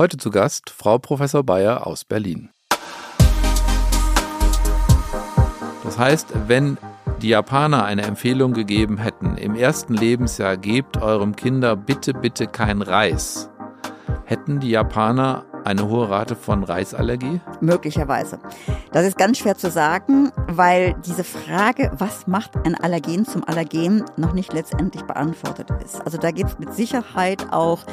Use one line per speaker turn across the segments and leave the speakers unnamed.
Heute zu Gast Frau Professor Bayer aus Berlin. Das heißt, wenn die Japaner eine Empfehlung gegeben hätten, im ersten Lebensjahr gebt eurem Kinder bitte, bitte kein Reis, hätten die Japaner eine hohe Rate von Reisallergie?
Möglicherweise. Das ist ganz schwer zu sagen, weil diese Frage, was macht ein Allergen zum Allergen, noch nicht letztendlich beantwortet ist. Also da gibt es mit Sicherheit auch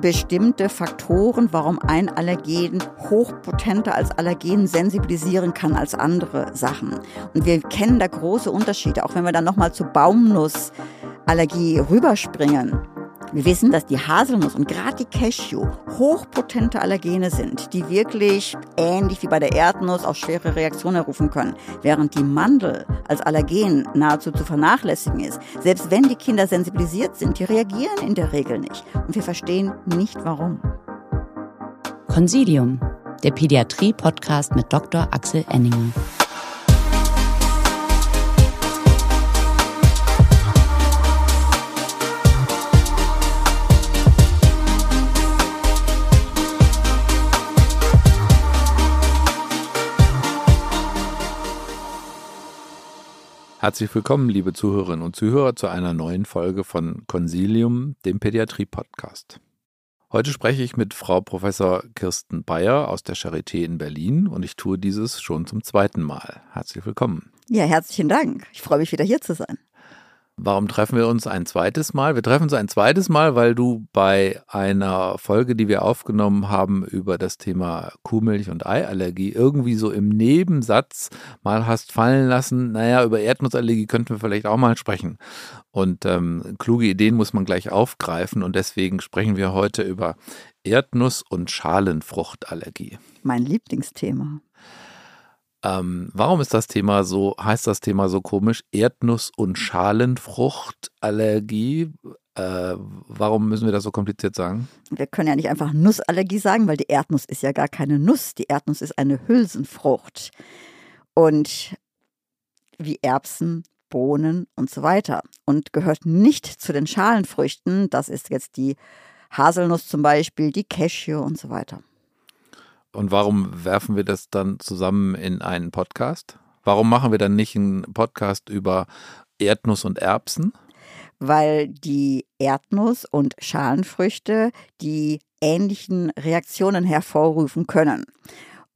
bestimmte Faktoren, warum ein Allergen hochpotenter als Allergen sensibilisieren kann als andere Sachen. Und wir kennen da große Unterschiede, auch wenn wir dann nochmal zur Baumnussallergie rüberspringen wir wissen, dass die Haselnuss und gerade die Cashew hochpotente Allergene sind, die wirklich ähnlich wie bei der Erdnuss auch schwere Reaktionen herrufen können, während die Mandel als Allergen nahezu zu vernachlässigen ist. Selbst wenn die Kinder sensibilisiert sind, die reagieren in der Regel nicht. Und wir verstehen nicht warum.
Consilium, der Pädiatrie-Podcast mit Dr. Axel Enninger.
Herzlich willkommen, liebe Zuhörerinnen und Zuhörer, zu einer neuen Folge von Consilium, dem Pädiatrie-Podcast. Heute spreche ich mit Frau Professor Kirsten Bayer aus der Charité in Berlin und ich tue dieses schon zum zweiten Mal. Herzlich willkommen.
Ja, herzlichen Dank. Ich freue mich wieder hier zu sein.
Warum treffen wir uns ein zweites Mal? Wir treffen uns ein zweites Mal, weil du bei einer Folge, die wir aufgenommen haben über das Thema Kuhmilch und Eiallergie, irgendwie so im Nebensatz mal hast fallen lassen, naja, über Erdnussallergie könnten wir vielleicht auch mal sprechen. Und ähm, kluge Ideen muss man gleich aufgreifen und deswegen sprechen wir heute über Erdnuss- und Schalenfruchtallergie.
Mein Lieblingsthema.
Ähm, warum ist das Thema so, heißt das Thema so komisch? Erdnuss- und Schalenfruchtallergie. Äh, warum müssen wir das so kompliziert sagen?
Wir können ja nicht einfach Nussallergie sagen, weil die Erdnuss ist ja gar keine Nuss. Die Erdnuss ist eine Hülsenfrucht. Und wie Erbsen, Bohnen und so weiter. Und gehört nicht zu den Schalenfrüchten. Das ist jetzt die Haselnuss zum Beispiel, die Cashew und so weiter.
Und warum werfen wir das dann zusammen in einen Podcast? Warum machen wir dann nicht einen Podcast über Erdnuss und Erbsen?
Weil die Erdnuss und Schalenfrüchte die ähnlichen Reaktionen hervorrufen können.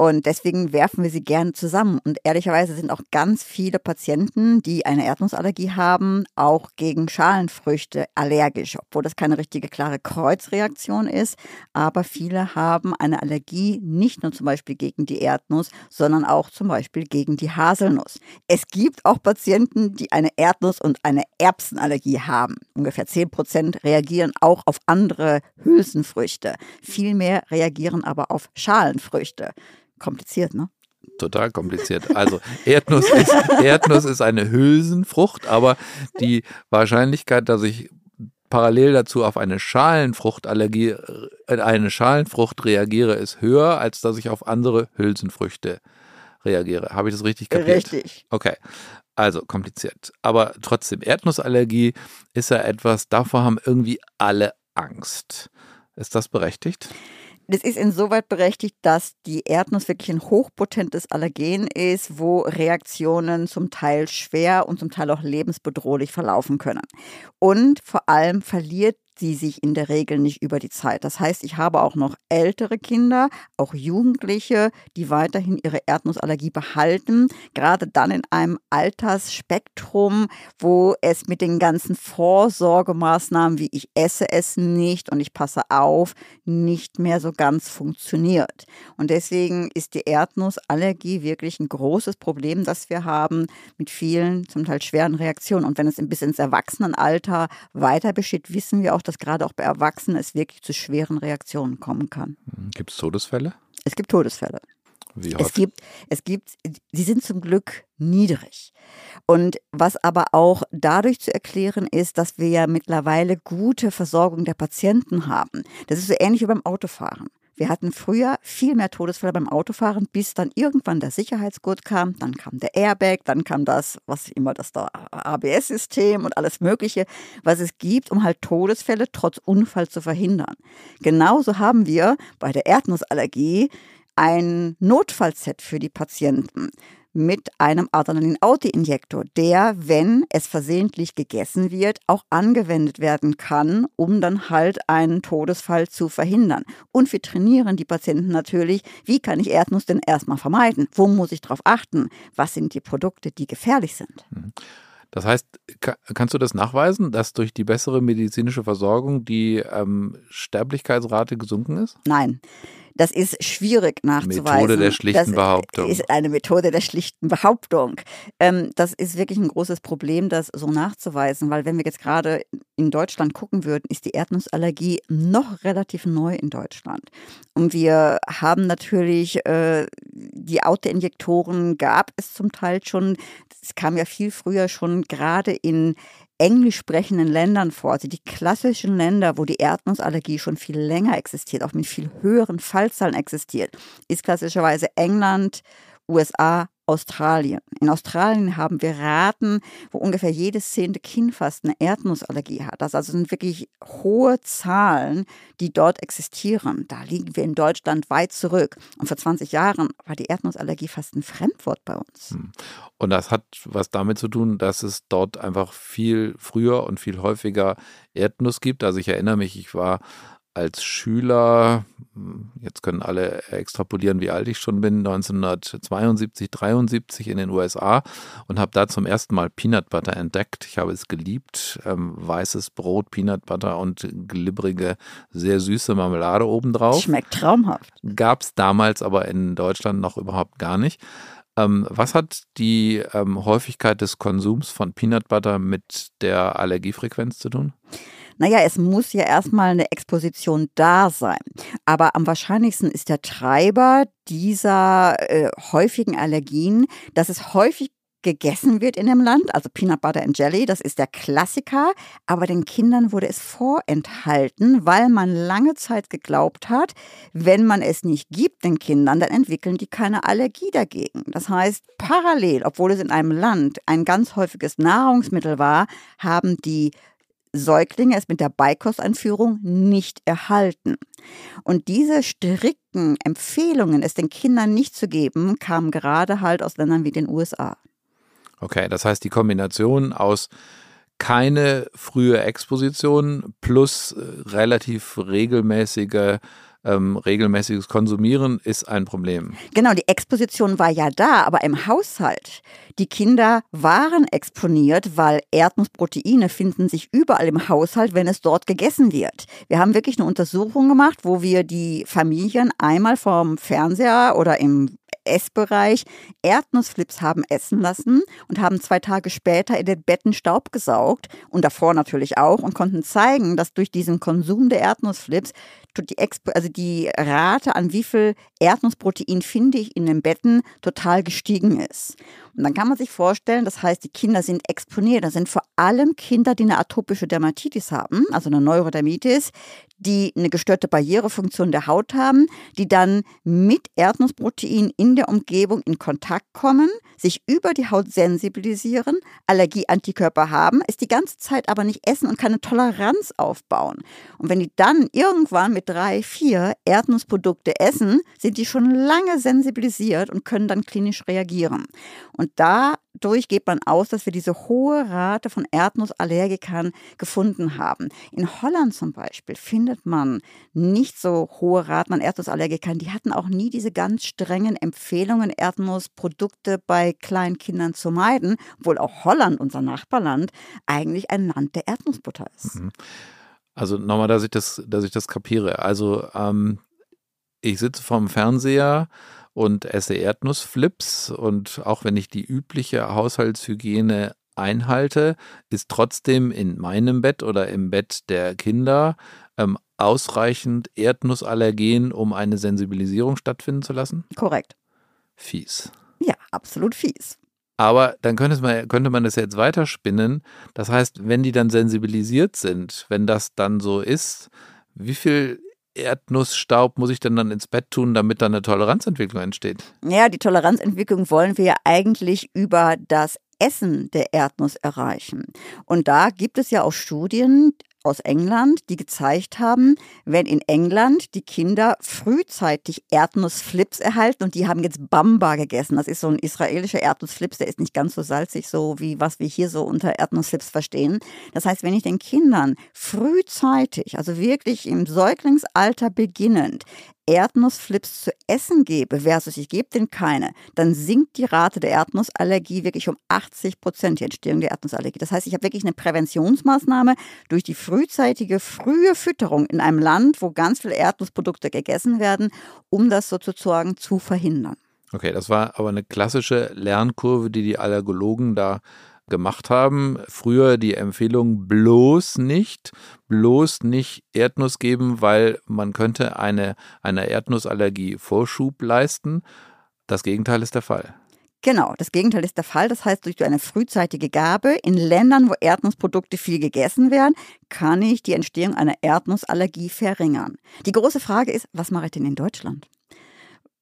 Und deswegen werfen wir sie gerne zusammen. Und ehrlicherweise sind auch ganz viele Patienten, die eine Erdnussallergie haben, auch gegen Schalenfrüchte allergisch, obwohl das keine richtige klare Kreuzreaktion ist. Aber viele haben eine Allergie nicht nur zum Beispiel gegen die Erdnuss, sondern auch zum Beispiel gegen die Haselnuss. Es gibt auch Patienten, die eine Erdnuss- und eine Erbsenallergie haben. Ungefähr 10 Prozent reagieren auch auf andere Hülsenfrüchte. Viel mehr reagieren aber auf Schalenfrüchte. Kompliziert, ne?
Total kompliziert. Also Erdnuss ist, Erdnuss ist eine Hülsenfrucht, aber die Wahrscheinlichkeit, dass ich parallel dazu auf eine Schalenfruchtallergie, äh, eine Schalenfrucht reagiere, ist höher, als dass ich auf andere Hülsenfrüchte reagiere. Habe ich das richtig kapiert?
Richtig.
Okay. Also kompliziert. Aber trotzdem, Erdnussallergie ist ja etwas, davor haben irgendwie alle Angst. Ist das berechtigt?
Das ist insoweit berechtigt, dass die Erdnuss wirklich ein hochpotentes Allergen ist, wo Reaktionen zum Teil schwer und zum Teil auch lebensbedrohlich verlaufen können. Und vor allem verliert sie sich in der Regel nicht über die Zeit. Das heißt, ich habe auch noch ältere Kinder, auch Jugendliche, die weiterhin ihre Erdnussallergie behalten, gerade dann in einem Altersspektrum, wo es mit den ganzen Vorsorgemaßnahmen, wie ich esse es nicht und ich passe auf, nicht mehr so ganz funktioniert. Und deswegen ist die Erdnussallergie wirklich ein großes Problem, das wir haben mit vielen, zum Teil schweren Reaktionen. Und wenn es bis ins Erwachsenenalter weiter besteht, wissen wir auch, dass gerade auch bei Erwachsenen es wirklich zu schweren Reaktionen kommen kann.
Gibt es Todesfälle?
Es gibt Todesfälle.
Wie häufig?
Es gibt, es gibt, sie sind zum Glück niedrig. Und was aber auch dadurch zu erklären ist, dass wir ja mittlerweile gute Versorgung der Patienten haben. Das ist so ähnlich wie beim Autofahren. Wir hatten früher viel mehr Todesfälle beim Autofahren, bis dann irgendwann der Sicherheitsgurt kam, dann kam der Airbag, dann kam das, was immer das da ABS-System und alles Mögliche, was es gibt, um halt Todesfälle trotz Unfall zu verhindern. Genauso haben wir bei der Erdnussallergie ein Notfallset für die Patienten mit einem Adrenalin-Autoinjektor, der, wenn es versehentlich gegessen wird, auch angewendet werden kann, um dann halt einen Todesfall zu verhindern. Und wir trainieren die Patienten natürlich, wie kann ich Erdnuss denn erstmal vermeiden? Wo muss ich darauf achten? Was sind die Produkte, die gefährlich sind?
Mhm. Das heißt, kannst du das nachweisen, dass durch die bessere medizinische Versorgung die ähm, Sterblichkeitsrate gesunken ist?
Nein. Das ist schwierig nachzuweisen.
Methode der schlichten
das
Behauptung.
ist eine Methode der schlichten Behauptung. Ähm, das ist wirklich ein großes Problem, das so nachzuweisen, weil wenn wir jetzt gerade in Deutschland gucken würden, ist die Erdnussallergie noch relativ neu in Deutschland. Und wir haben natürlich äh, die Autoinjektoren gab es zum Teil schon. Es kam ja viel früher schon gerade in englisch sprechenden Ländern vor, also die klassischen Länder, wo die Erdnussallergie schon viel länger existiert, auch mit viel höheren Fallzahlen existiert, ist klassischerweise England, USA, Australien. In Australien haben wir Raten, wo ungefähr jedes zehnte Kind fast eine Erdnussallergie hat. Das also sind wirklich hohe Zahlen, die dort existieren. Da liegen wir in Deutschland weit zurück. Und vor 20 Jahren war die Erdnussallergie fast ein Fremdwort bei uns. Hm.
Und das hat was damit zu tun, dass es dort einfach viel früher und viel häufiger Erdnuss gibt. Also ich erinnere mich, ich war als Schüler, jetzt können alle extrapolieren, wie alt ich schon bin, 1972, 73 in den USA und habe da zum ersten Mal Peanut Butter entdeckt. Ich habe es geliebt. Ähm, weißes Brot, Peanut Butter und glibbrige, sehr süße Marmelade obendrauf.
Schmeckt traumhaft.
Gab es damals aber in Deutschland noch überhaupt gar nicht. Ähm, was hat die ähm, Häufigkeit des Konsums von Peanut Butter mit der Allergiefrequenz zu tun?
Naja, es muss ja erstmal eine Exposition da sein. Aber am wahrscheinlichsten ist der Treiber dieser äh, häufigen Allergien, dass es häufig gegessen wird in dem Land, also Peanut Butter and Jelly, das ist der Klassiker, aber den Kindern wurde es vorenthalten, weil man lange Zeit geglaubt hat, wenn man es nicht gibt den Kindern, dann entwickeln die keine Allergie dagegen. Das heißt, parallel, obwohl es in einem Land ein ganz häufiges Nahrungsmittel war, haben die Säuglinge es mit der Beikosteinführung nicht erhalten. Und diese strikten Empfehlungen, es den Kindern nicht zu geben, kamen gerade halt aus Ländern wie den USA.
Okay, das heißt die Kombination aus keine frühe Exposition plus äh, relativ regelmäßige ähm, regelmäßiges Konsumieren ist ein Problem.
Genau, die Exposition war ja da, aber im Haushalt. Die Kinder waren exponiert, weil Erdnussproteine finden sich überall im Haushalt, wenn es dort gegessen wird. Wir haben wirklich eine Untersuchung gemacht, wo wir die Familien einmal vom Fernseher oder im Essbereich Erdnussflips haben essen lassen und haben zwei Tage später in den Betten Staub gesaugt und davor natürlich auch und konnten zeigen, dass durch diesen Konsum der Erdnussflips die, also die Rate an wie viel Erdnussprotein finde ich in den Betten total gestiegen ist. Und dann kann man sich vorstellen, das heißt, die Kinder sind exponiert. Das sind vor allem Kinder, die eine atopische Dermatitis haben, also eine Neurodermitis, die eine gestörte Barrierefunktion der Haut haben, die dann mit Erdnussprotein in der Umgebung in Kontakt kommen, sich über die Haut sensibilisieren, Allergieantikörper haben, es die ganze Zeit aber nicht essen und keine Toleranz aufbauen. Und wenn die dann irgendwann mit drei, vier Erdnussprodukte essen, sind die schon lange sensibilisiert und können dann klinisch reagieren. Und dadurch geht man aus, dass wir diese hohe Rate von Erdnussallergikern gefunden haben. In Holland zum Beispiel findet man nicht so hohe Raten an Erdnussallergikern. Die hatten auch nie diese ganz strengen Empfehlungen, Erdnussprodukte bei kleinen Kindern zu meiden, obwohl auch Holland, unser Nachbarland, eigentlich ein Land der Erdnussbutter ist. Mhm.
Also nochmal, dass ich das, dass ich das kapiere. Also ähm, ich sitze vorm Fernseher und esse Erdnussflips und auch wenn ich die übliche Haushaltshygiene einhalte, ist trotzdem in meinem Bett oder im Bett der Kinder ähm, ausreichend Erdnussallergen, um eine Sensibilisierung stattfinden zu lassen?
Korrekt.
Fies.
Ja, absolut fies.
Aber dann könnte man, könnte man das jetzt weiterspinnen. Das heißt, wenn die dann sensibilisiert sind, wenn das dann so ist, wie viel Erdnussstaub muss ich denn dann ins Bett tun, damit da eine Toleranzentwicklung entsteht?
Ja, die Toleranzentwicklung wollen wir ja eigentlich über das Essen der Erdnuss erreichen. Und da gibt es ja auch Studien, aus England, die gezeigt haben, wenn in England die Kinder frühzeitig Erdnussflips erhalten und die haben jetzt Bamba gegessen. Das ist so ein israelischer Erdnussflips, der ist nicht ganz so salzig, so wie was wir hier so unter Erdnussflips verstehen. Das heißt, wenn ich den Kindern frühzeitig, also wirklich im Säuglingsalter beginnend, Erdnussflips zu essen gebe versus ich gebe denen keine, dann sinkt die Rate der Erdnussallergie wirklich um 80 Prozent, die Entstehung der Erdnussallergie. Das heißt, ich habe wirklich eine Präventionsmaßnahme durch die frühzeitige, frühe Fütterung in einem Land, wo ganz viele Erdnussprodukte gegessen werden, um das sozusagen zu verhindern.
Okay, das war aber eine klassische Lernkurve, die die Allergologen da gemacht haben. Früher die Empfehlung bloß nicht, bloß nicht Erdnuss geben, weil man könnte eine, einer Erdnussallergie Vorschub leisten. Das Gegenteil ist der Fall.
Genau, das Gegenteil ist der Fall. Das heißt, durch eine frühzeitige Gabe in Ländern, wo Erdnussprodukte viel gegessen werden, kann ich die Entstehung einer Erdnussallergie verringern. Die große Frage ist, was mache ich denn in Deutschland?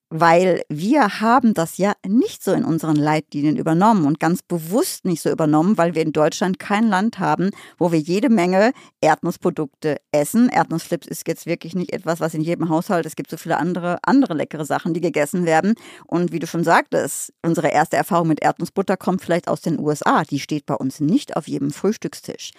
Weil wir haben das ja nicht so in unseren Leitlinien übernommen und ganz bewusst nicht so übernommen, weil wir in Deutschland kein Land haben, wo wir jede Menge Erdnussprodukte essen. Erdnussflips ist jetzt wirklich nicht etwas, was in jedem Haushalt, es gibt so viele andere, andere leckere Sachen, die gegessen werden. Und wie du schon sagtest, unsere erste Erfahrung mit Erdnussbutter kommt vielleicht aus den USA. Die steht bei uns nicht auf jedem Frühstückstisch.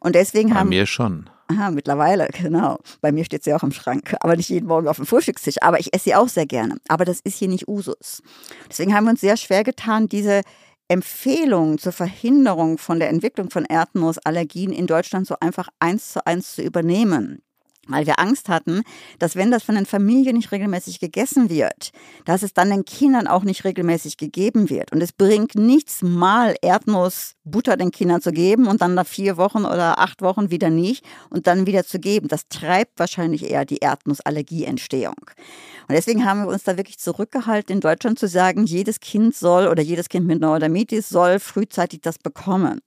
Und deswegen
bei
haben.
Bei mir schon.
Aha, mittlerweile, genau. Bei mir steht sie auch im Schrank, aber nicht jeden Morgen auf dem Frühstückstisch. Aber ich esse sie auch sehr gerne. Aber das ist hier nicht Usus. Deswegen haben wir uns sehr schwer getan, diese Empfehlung zur Verhinderung von der Entwicklung von Erdnussallergien in Deutschland so einfach eins zu eins zu übernehmen weil wir Angst hatten, dass wenn das von den Familien nicht regelmäßig gegessen wird, dass es dann den Kindern auch nicht regelmäßig gegeben wird. Und es bringt nichts mal Erdnussbutter den Kindern zu geben und dann nach vier Wochen oder acht Wochen wieder nicht und dann wieder zu geben. Das treibt wahrscheinlich eher die Erdnussallergieentstehung. Und deswegen haben wir uns da wirklich zurückgehalten, in Deutschland zu sagen, jedes Kind soll oder jedes Kind mit Neurodermitis soll frühzeitig das bekommen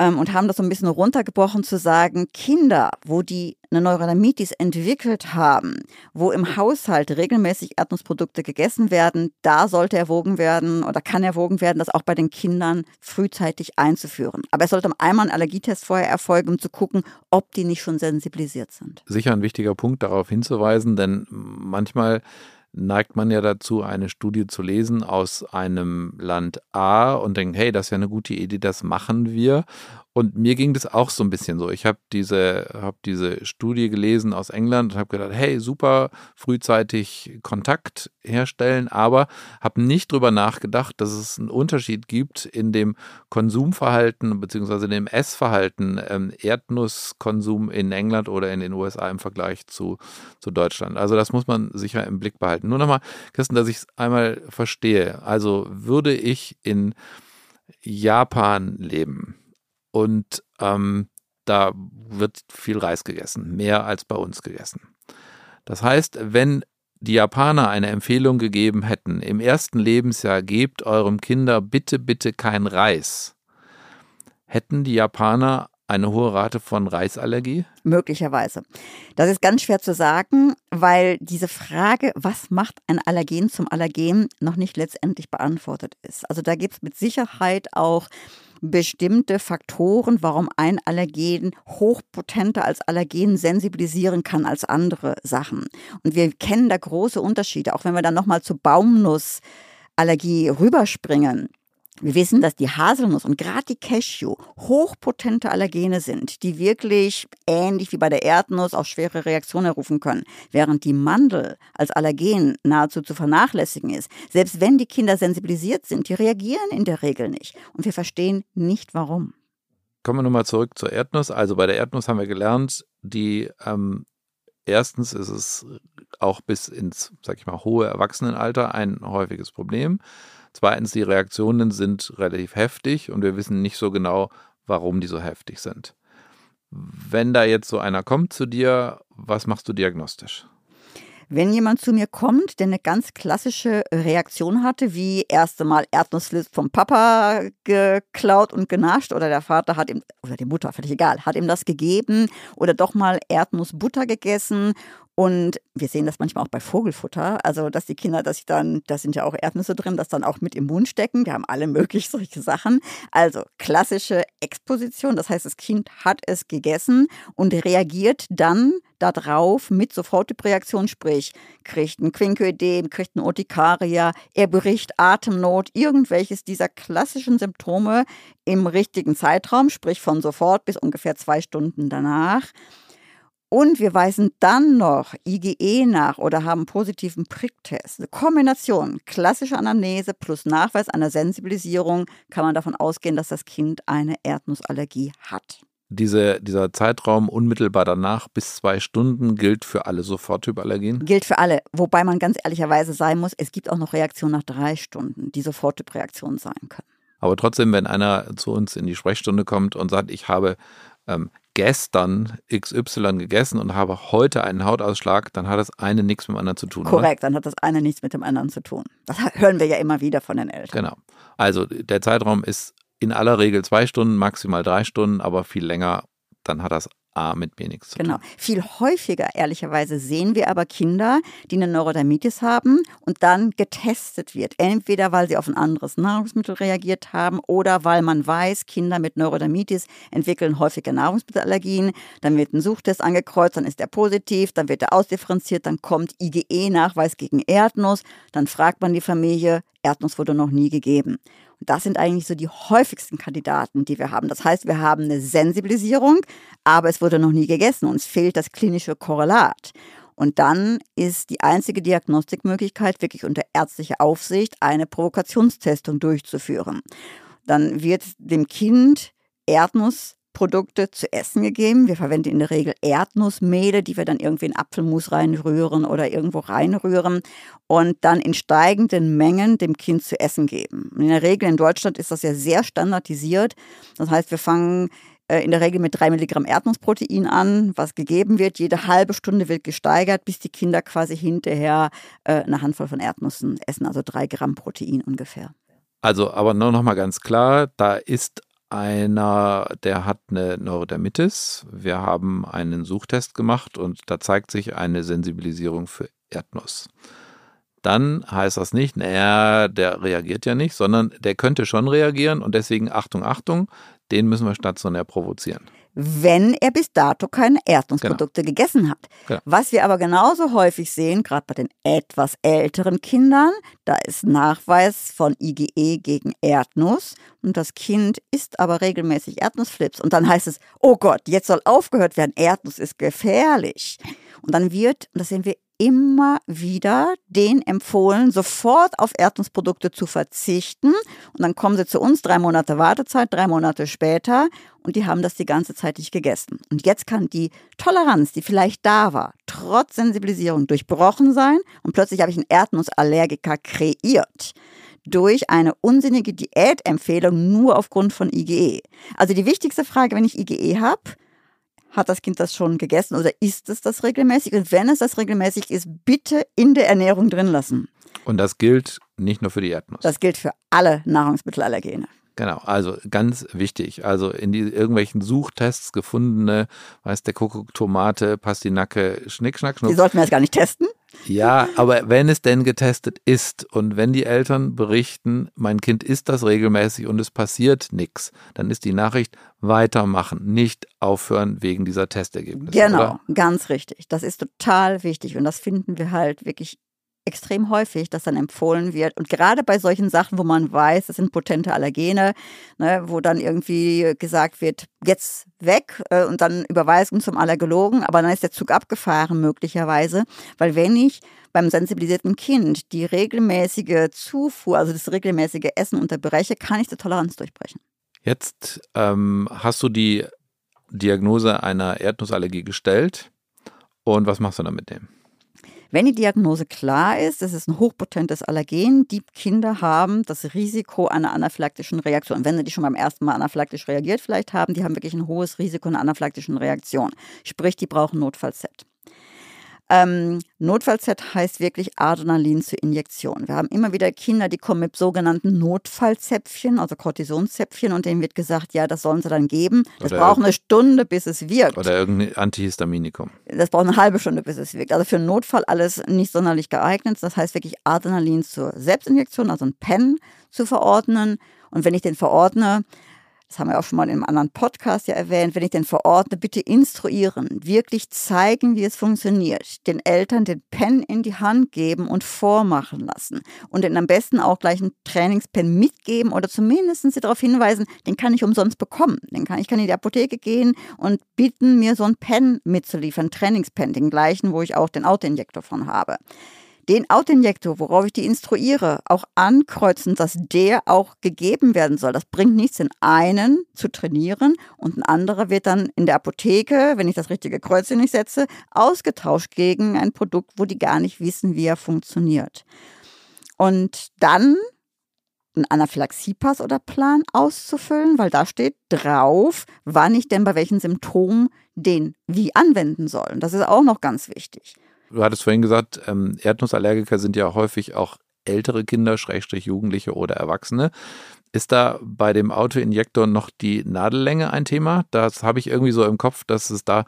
ähm, und haben das so ein bisschen runtergebrochen zu sagen, Kinder, wo die eine Neurodermitis entwickelt haben, wo im Haushalt regelmäßig Erdnussprodukte gegessen werden, da sollte erwogen werden oder kann erwogen werden, das auch bei den Kindern frühzeitig einzuführen. Aber es sollte einmal ein Allergietest vorher erfolgen, um zu gucken, ob die nicht schon sensibilisiert sind.
Sicher ein wichtiger Punkt darauf hinzuweisen, denn manchmal neigt man ja dazu, eine Studie zu lesen aus einem Land A und denkt, hey, das ist ja eine gute Idee, das machen wir. Und mir ging das auch so ein bisschen so. Ich habe diese, hab diese Studie gelesen aus England und habe gedacht, hey, super, frühzeitig Kontakt herstellen, aber habe nicht drüber nachgedacht, dass es einen Unterschied gibt in dem Konsumverhalten bzw. dem Essverhalten ähm, Erdnusskonsum in England oder in den USA im Vergleich zu, zu Deutschland. Also das muss man sicher im Blick behalten. Nur nochmal, Christen, dass ich es einmal verstehe. Also würde ich in Japan leben, und ähm, da wird viel Reis gegessen, mehr als bei uns gegessen. Das heißt, wenn die Japaner eine Empfehlung gegeben hätten, im ersten Lebensjahr gebt eurem Kinder bitte, bitte kein Reis, hätten die Japaner eine hohe Rate von Reisallergie?
Möglicherweise. Das ist ganz schwer zu sagen, weil diese Frage, was macht ein Allergen zum Allergen, noch nicht letztendlich beantwortet ist. Also da gibt es mit Sicherheit auch bestimmte Faktoren, warum ein Allergen hochpotenter als Allergen sensibilisieren kann als andere Sachen. Und wir kennen da große Unterschiede, auch wenn wir dann nochmal zur Baumnussallergie rüberspringen. Wir wissen, dass die Haselnuss und gerade die Cashew hochpotente Allergene sind, die wirklich ähnlich wie bei der Erdnuss auch schwere Reaktionen errufen können, während die Mandel als Allergen nahezu zu vernachlässigen ist. Selbst wenn die Kinder sensibilisiert sind, die reagieren in der Regel nicht und wir verstehen nicht warum.
Kommen wir nochmal zurück zur Erdnuss. Also bei der Erdnuss haben wir gelernt, die ähm, erstens ist es auch bis ins, sag ich mal, hohe Erwachsenenalter ein häufiges Problem. Zweitens, die Reaktionen sind relativ heftig und wir wissen nicht so genau, warum die so heftig sind. Wenn da jetzt so einer kommt zu dir, was machst du diagnostisch?
Wenn jemand zu mir kommt, der eine ganz klassische Reaktion hatte, wie erste Mal Erdnussflips vom Papa geklaut und genascht oder der Vater hat ihm, oder die Mutter, völlig egal, hat ihm das gegeben oder doch mal Erdnussbutter gegessen Und wir sehen das manchmal auch bei Vogelfutter, also dass die Kinder, dass sie dann, da sind ja auch Erdnüsse drin, das dann auch mit im Mund stecken. Wir haben alle möglichen solche Sachen. Also klassische Exposition, das heißt, das Kind hat es gegessen und reagiert dann darauf mit Sofortreaktion, sprich, kriegt ein Quinkoidem, kriegt ein Urtikaria, er bericht Atemnot, irgendwelches dieser klassischen Symptome im richtigen Zeitraum, sprich von sofort bis ungefähr zwei Stunden danach. Und wir weisen dann noch IgE nach oder haben positiven Pricktest. Eine Kombination klassische Anamnese plus Nachweis einer Sensibilisierung kann man davon ausgehen, dass das Kind eine Erdnussallergie hat.
Diese, dieser Zeitraum unmittelbar danach bis zwei Stunden gilt für alle Soforttypallergien?
Gilt für alle, wobei man ganz ehrlicherweise sein muss, es gibt auch noch Reaktionen nach drei Stunden, die Soforttypreaktionen sein können.
Aber trotzdem, wenn einer zu uns in die Sprechstunde kommt und sagt, ich habe ähm, gestern XY gegessen und habe heute einen Hautausschlag, dann hat das eine nichts mit dem anderen zu tun.
Korrekt, oder? dann hat das eine nichts mit dem anderen zu tun. Das hören wir ja immer wieder von den Eltern.
Genau. Also der Zeitraum ist in aller Regel zwei Stunden, maximal drei Stunden, aber viel länger, dann hat das A mit B nichts zu
genau. tun. Genau. Viel häufiger, ehrlicherweise, sehen wir aber Kinder, die eine Neurodermitis haben und dann getestet wird. Entweder weil sie auf ein anderes Nahrungsmittel reagiert haben oder weil man weiß, Kinder mit Neurodermitis entwickeln häufige Nahrungsmittelallergien. Dann wird ein Suchtest angekreuzt, dann ist er positiv, dann wird er ausdifferenziert, dann kommt IgE-Nachweis gegen Erdnuss. Dann fragt man die Familie, Erdnuss wurde noch nie gegeben. Das sind eigentlich so die häufigsten Kandidaten, die wir haben. Das heißt, wir haben eine Sensibilisierung, aber es wurde noch nie gegessen. Uns fehlt das klinische Korrelat. Und dann ist die einzige Diagnostikmöglichkeit, wirklich unter ärztlicher Aufsicht eine Provokationstestung durchzuführen. Dann wird dem Kind Erdnuss Produkte zu essen gegeben. Wir verwenden in der Regel Erdnussmehle, die wir dann irgendwie in Apfelmus reinrühren oder irgendwo reinrühren und dann in steigenden Mengen dem Kind zu essen geben. In der Regel in Deutschland ist das ja sehr standardisiert. Das heißt, wir fangen äh, in der Regel mit drei Milligramm Erdnussprotein an, was gegeben wird. Jede halbe Stunde wird gesteigert, bis die Kinder quasi hinterher äh, eine Handvoll von Erdnüssen essen, also drei Gramm Protein ungefähr.
Also, aber nur noch mal ganz klar, da ist einer, der hat eine Neurodermitis. Wir haben einen Suchtest gemacht und da zeigt sich eine Sensibilisierung für Erdnuss. Dann heißt das nicht, naja, der reagiert ja nicht, sondern der könnte schon reagieren und deswegen Achtung, Achtung, den müssen wir stationär provozieren
wenn er bis dato keine Erdnussprodukte genau. gegessen hat. Genau. Was wir aber genauso häufig sehen, gerade bei den etwas älteren Kindern, da ist Nachweis von IgE gegen Erdnuss und das Kind isst aber regelmäßig Erdnussflips und dann heißt es, oh Gott, jetzt soll aufgehört werden, Erdnuss ist gefährlich. Und dann wird, und das sehen wir immer wieder den empfohlen, sofort auf Erdnussprodukte zu verzichten. Und dann kommen sie zu uns, drei Monate Wartezeit, drei Monate später, und die haben das die ganze Zeit nicht gegessen. Und jetzt kann die Toleranz, die vielleicht da war, trotz Sensibilisierung durchbrochen sein und plötzlich habe ich einen Erdnussallergiker kreiert durch eine unsinnige Diätempfehlung nur aufgrund von IgE. Also die wichtigste Frage, wenn ich IgE habe, hat das Kind das schon gegessen oder isst es das regelmäßig? Und wenn es das regelmäßig ist, bitte in der Ernährung drin lassen.
Und das gilt nicht nur für die Erdnuss.
Das gilt für alle Nahrungsmittelallergene.
Genau, also ganz wichtig. Also in die, irgendwelchen Suchtests gefundene, weiß der Kuckuck, Tomate, Pastinacke, Schnick, Schnack, Schnuck.
Die sollten wir jetzt gar nicht testen.
Ja, aber wenn es denn getestet ist und wenn die Eltern berichten, mein Kind isst das regelmäßig und es passiert nichts, dann ist die Nachricht weitermachen, nicht aufhören wegen dieser Testergebnisse.
Genau,
oder?
ganz richtig. Das ist total wichtig und das finden wir halt wirklich extrem häufig, dass dann empfohlen wird. Und gerade bei solchen Sachen, wo man weiß, das sind potente Allergene, ne, wo dann irgendwie gesagt wird, jetzt weg äh, und dann Überweisung zum Allergologen, aber dann ist der Zug abgefahren möglicherweise, weil wenn ich beim sensibilisierten Kind die regelmäßige Zufuhr, also das regelmäßige Essen unterbreche, kann ich die Toleranz durchbrechen.
Jetzt ähm, hast du die Diagnose einer Erdnussallergie gestellt und was machst du dann mit dem?
Wenn die Diagnose klar ist, es ist ein hochpotentes Allergen, die Kinder haben das Risiko einer anaphylaktischen Reaktion. Wenn sie die schon beim ersten Mal anaphylaktisch reagiert vielleicht haben, die haben wirklich ein hohes Risiko einer anaphylaktischen Reaktion. Sprich, die brauchen Notfallset. Ähm, Notfallset heißt wirklich Adrenalin zur Injektion. Wir haben immer wieder Kinder, die kommen mit sogenannten Notfallzäpfchen, also Cortisonzäpfchen, und denen wird gesagt, ja, das sollen sie dann geben. Das oder braucht eine Stunde, bis es wirkt.
Oder irgendein Antihistaminikum.
Das braucht eine halbe Stunde, bis es wirkt. Also für einen Notfall alles nicht sonderlich geeignet. Das heißt wirklich Adrenalin zur Selbstinjektion, also ein Pen zu verordnen. Und wenn ich den verordne, das haben wir auch schon mal in einem anderen Podcast ja erwähnt, wenn ich den verordne, bitte instruieren, wirklich zeigen, wie es funktioniert, den Eltern den Pen in die Hand geben und vormachen lassen und den am besten auch gleich einen Trainingspen mitgeben oder zumindest sie darauf hinweisen, den kann ich umsonst bekommen. Den kann, ich kann in die Apotheke gehen und bitten, mir so einen Pen mitzuliefern, Trainingspen, den gleichen, wo ich auch den Autoinjektor von habe den Autoinjektor, worauf ich die instruiere, auch ankreuzen, dass der auch gegeben werden soll. Das bringt nichts, den einen zu trainieren und ein anderer wird dann in der Apotheke, wenn ich das richtige Kreuzchen nicht setze, ausgetauscht gegen ein Produkt, wo die gar nicht wissen, wie er funktioniert. Und dann einen Anaphylaxiepass oder Plan auszufüllen, weil da steht drauf, wann ich denn bei welchen Symptomen den wie anwenden soll. Und das ist auch noch ganz wichtig.
Du hattest vorhin gesagt, ähm, Erdnussallergiker sind ja häufig auch ältere Kinder, Schrägstrich Jugendliche oder Erwachsene. Ist da bei dem Autoinjektor noch die Nadellänge ein Thema? Das habe ich irgendwie so im Kopf, dass es da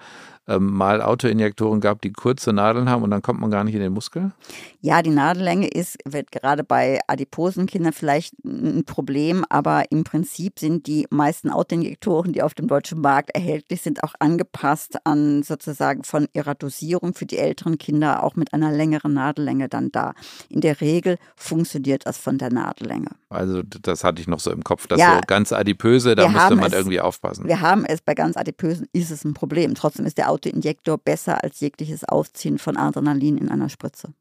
ähm, mal Autoinjektoren gab, die kurze Nadeln haben und dann kommt man gar nicht in den Muskel?
Ja, die Nadellänge ist, wird gerade bei adiposen Kindern vielleicht ein Problem, aber im Prinzip sind die meisten Autoinjektoren, die auf dem deutschen Markt erhältlich sind, auch angepasst an sozusagen von ihrer Dosierung für die älteren Kinder auch mit einer längeren Nadellänge dann da. In der Regel funktioniert das von der Nadellänge.
Also das hatte ich noch so im Kopf, dass ja, so ganz adipöse, da müsste man es, irgendwie aufpassen.
Wir haben es bei ganz adipösen, ist es ein Problem. Trotzdem ist der Autoinjektor besser als jegliches Aufziehen von Adrenalin in einer Spritze.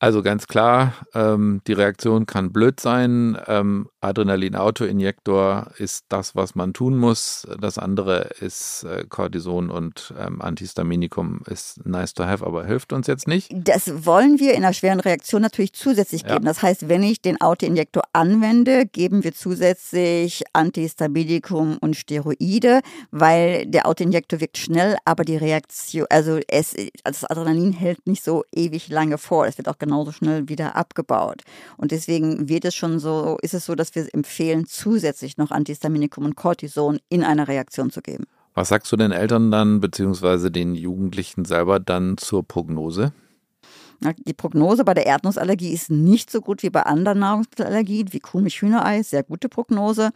Also ganz klar, ähm, die Reaktion kann blöd sein. Ähm, Adrenalin-Autoinjektor ist das, was man tun muss. Das andere ist äh, Cortison und ähm, Antihistaminikum ist nice to have, aber hilft uns jetzt nicht.
Das wollen wir in einer schweren Reaktion natürlich zusätzlich geben. Ja. Das heißt, wenn ich den Autoinjektor anwende, geben wir zusätzlich Antihistaminikum und Steroide, weil der Autoinjektor wirkt schnell, aber die Reaktion, also es, das Adrenalin hält nicht so ewig lange vor. Es wird auch genauso schnell wieder abgebaut. Und deswegen wird es schon so, ist es so, dass wir empfehlen, zusätzlich noch Antihistaminikum und Cortison in einer Reaktion zu geben.
Was sagst du den Eltern dann, beziehungsweise den Jugendlichen selber dann zur Prognose?
Die Prognose bei der Erdnussallergie ist nicht so gut wie bei anderen Nahrungsmittelallergien, wie Kuhmilch, Hühnerei, sehr gute Prognose.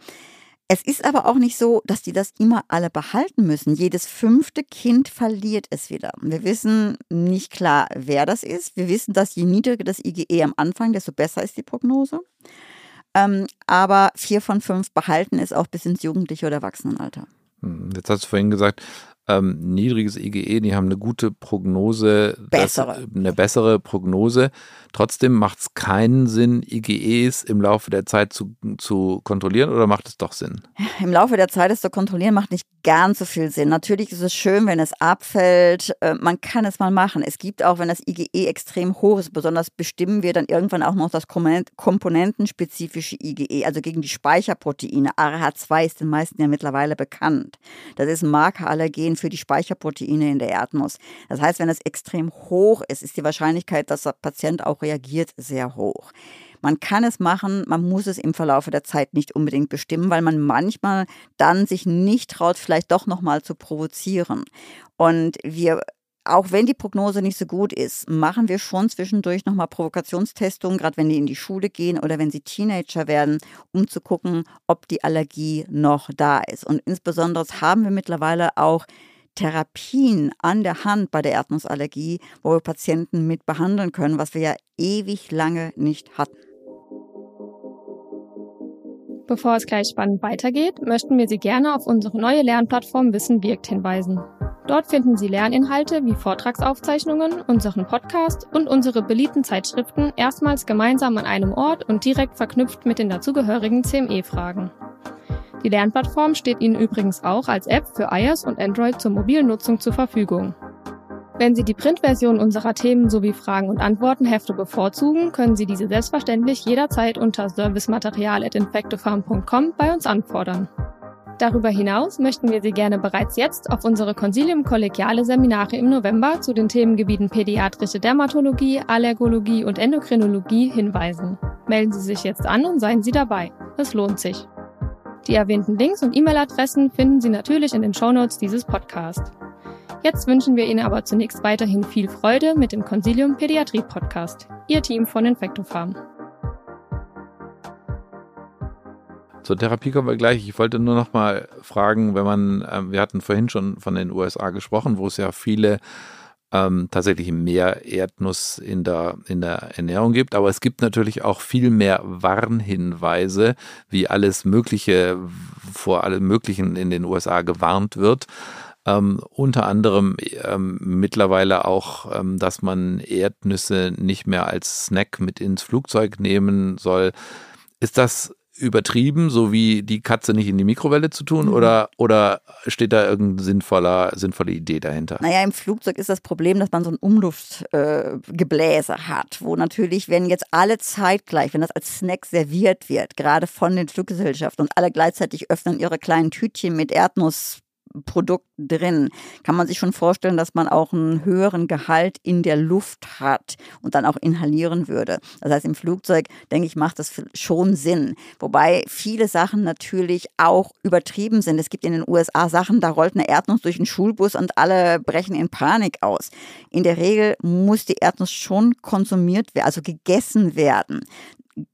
Es ist aber auch nicht so, dass die das immer alle behalten müssen. Jedes fünfte Kind verliert es wieder. Wir wissen nicht klar, wer das ist. Wir wissen, dass je niedriger das IgE am Anfang, desto besser ist die Prognose. Ähm, aber vier von fünf behalten es auch bis ins jugendliche oder Erwachsenenalter.
Hm, jetzt hast du vorhin gesagt, ähm, niedriges IgE, die haben eine gute Prognose,
bessere.
Das, eine bessere Prognose. Trotzdem macht es keinen Sinn, IgEs im Laufe der Zeit zu, zu kontrollieren oder macht es doch Sinn?
Im Laufe der Zeit es zu kontrollieren macht nicht ganz so viel Sinn. Natürlich ist es schön, wenn es abfällt. Äh, man kann es mal machen. Es gibt auch, wenn das IgE extrem hoch ist, besonders bestimmen wir dann irgendwann auch noch das komponentenspezifische IgE, also gegen die Speicherproteine. ARH2 ist den meisten ja mittlerweile bekannt. Das ist ein Markerallergen für die Speicherproteine in der Erdnuss. Das heißt, wenn es extrem hoch ist, ist die Wahrscheinlichkeit, dass der Patient auch reagiert, sehr hoch. Man kann es machen, man muss es im Verlaufe der Zeit nicht unbedingt bestimmen, weil man manchmal dann sich nicht traut, vielleicht doch nochmal zu provozieren. Und wir auch wenn die Prognose nicht so gut ist, machen wir schon zwischendurch nochmal Provokationstestungen, gerade wenn die in die Schule gehen oder wenn sie Teenager werden, um zu gucken, ob die Allergie noch da ist. Und insbesondere haben wir mittlerweile auch Therapien an der Hand bei der Erdnussallergie, wo wir Patienten mit behandeln können, was wir ja ewig lange nicht hatten.
Bevor es gleich spannend weitergeht, möchten wir Sie gerne auf unsere neue Lernplattform Wissen wirkt hinweisen. Dort finden Sie Lerninhalte wie Vortragsaufzeichnungen, unseren Podcast und unsere beliebten Zeitschriften erstmals gemeinsam an einem Ort und direkt verknüpft mit den dazugehörigen CME-Fragen. Die Lernplattform steht Ihnen übrigens auch als App für iOS und Android zur mobilen Nutzung zur Verfügung. Wenn Sie die Printversion unserer Themen sowie Fragen und Antworten Hefte bevorzugen, können Sie diese selbstverständlich jederzeit unter servicematerial.infectofarm.com bei uns anfordern. Darüber hinaus möchten wir Sie gerne bereits jetzt auf unsere Consilium kollegiale Seminare im November zu den Themengebieten pädiatrische Dermatologie, Allergologie und Endokrinologie hinweisen. Melden Sie sich jetzt an und seien Sie dabei. Es lohnt sich. Die erwähnten Links und E-Mail-Adressen finden Sie natürlich in den Shownotes dieses Podcasts. Jetzt wünschen wir Ihnen aber zunächst weiterhin viel Freude mit dem Consilium Pädiatrie Podcast. Ihr Team von Infectofarm.
Zur Therapie kommen wir gleich. Ich wollte nur noch mal fragen, wenn man, äh, wir hatten vorhin schon von den USA gesprochen, wo es ja viele ähm, tatsächlich mehr Erdnuss in der, in der Ernährung gibt. Aber es gibt natürlich auch viel mehr Warnhinweise, wie alles Mögliche vor allem Möglichen in den USA gewarnt wird. Ähm, unter anderem ähm, mittlerweile auch, ähm, dass man Erdnüsse nicht mehr als Snack mit ins Flugzeug nehmen soll. Ist das übertrieben, so wie die Katze nicht in die Mikrowelle zu tun, mhm. oder, oder steht da irgendeine sinnvoller, sinnvolle Idee dahinter?
Naja, im Flugzeug ist das Problem, dass man so ein Umluftgebläse äh, hat, wo natürlich, wenn jetzt alle zeitgleich, wenn das als Snack serviert wird, gerade von den Fluggesellschaften und alle gleichzeitig öffnen ihre kleinen Tütchen mit Erdnuss Produkt drin. Kann man sich schon vorstellen, dass man auch einen höheren Gehalt in der Luft hat und dann auch inhalieren würde. Das heißt, im Flugzeug, denke ich, macht das schon Sinn. Wobei viele Sachen natürlich auch übertrieben sind. Es gibt in den USA Sachen, da rollt eine Erdnuss durch den Schulbus und alle brechen in Panik aus. In der Regel muss die Erdnuss schon konsumiert werden, also gegessen werden.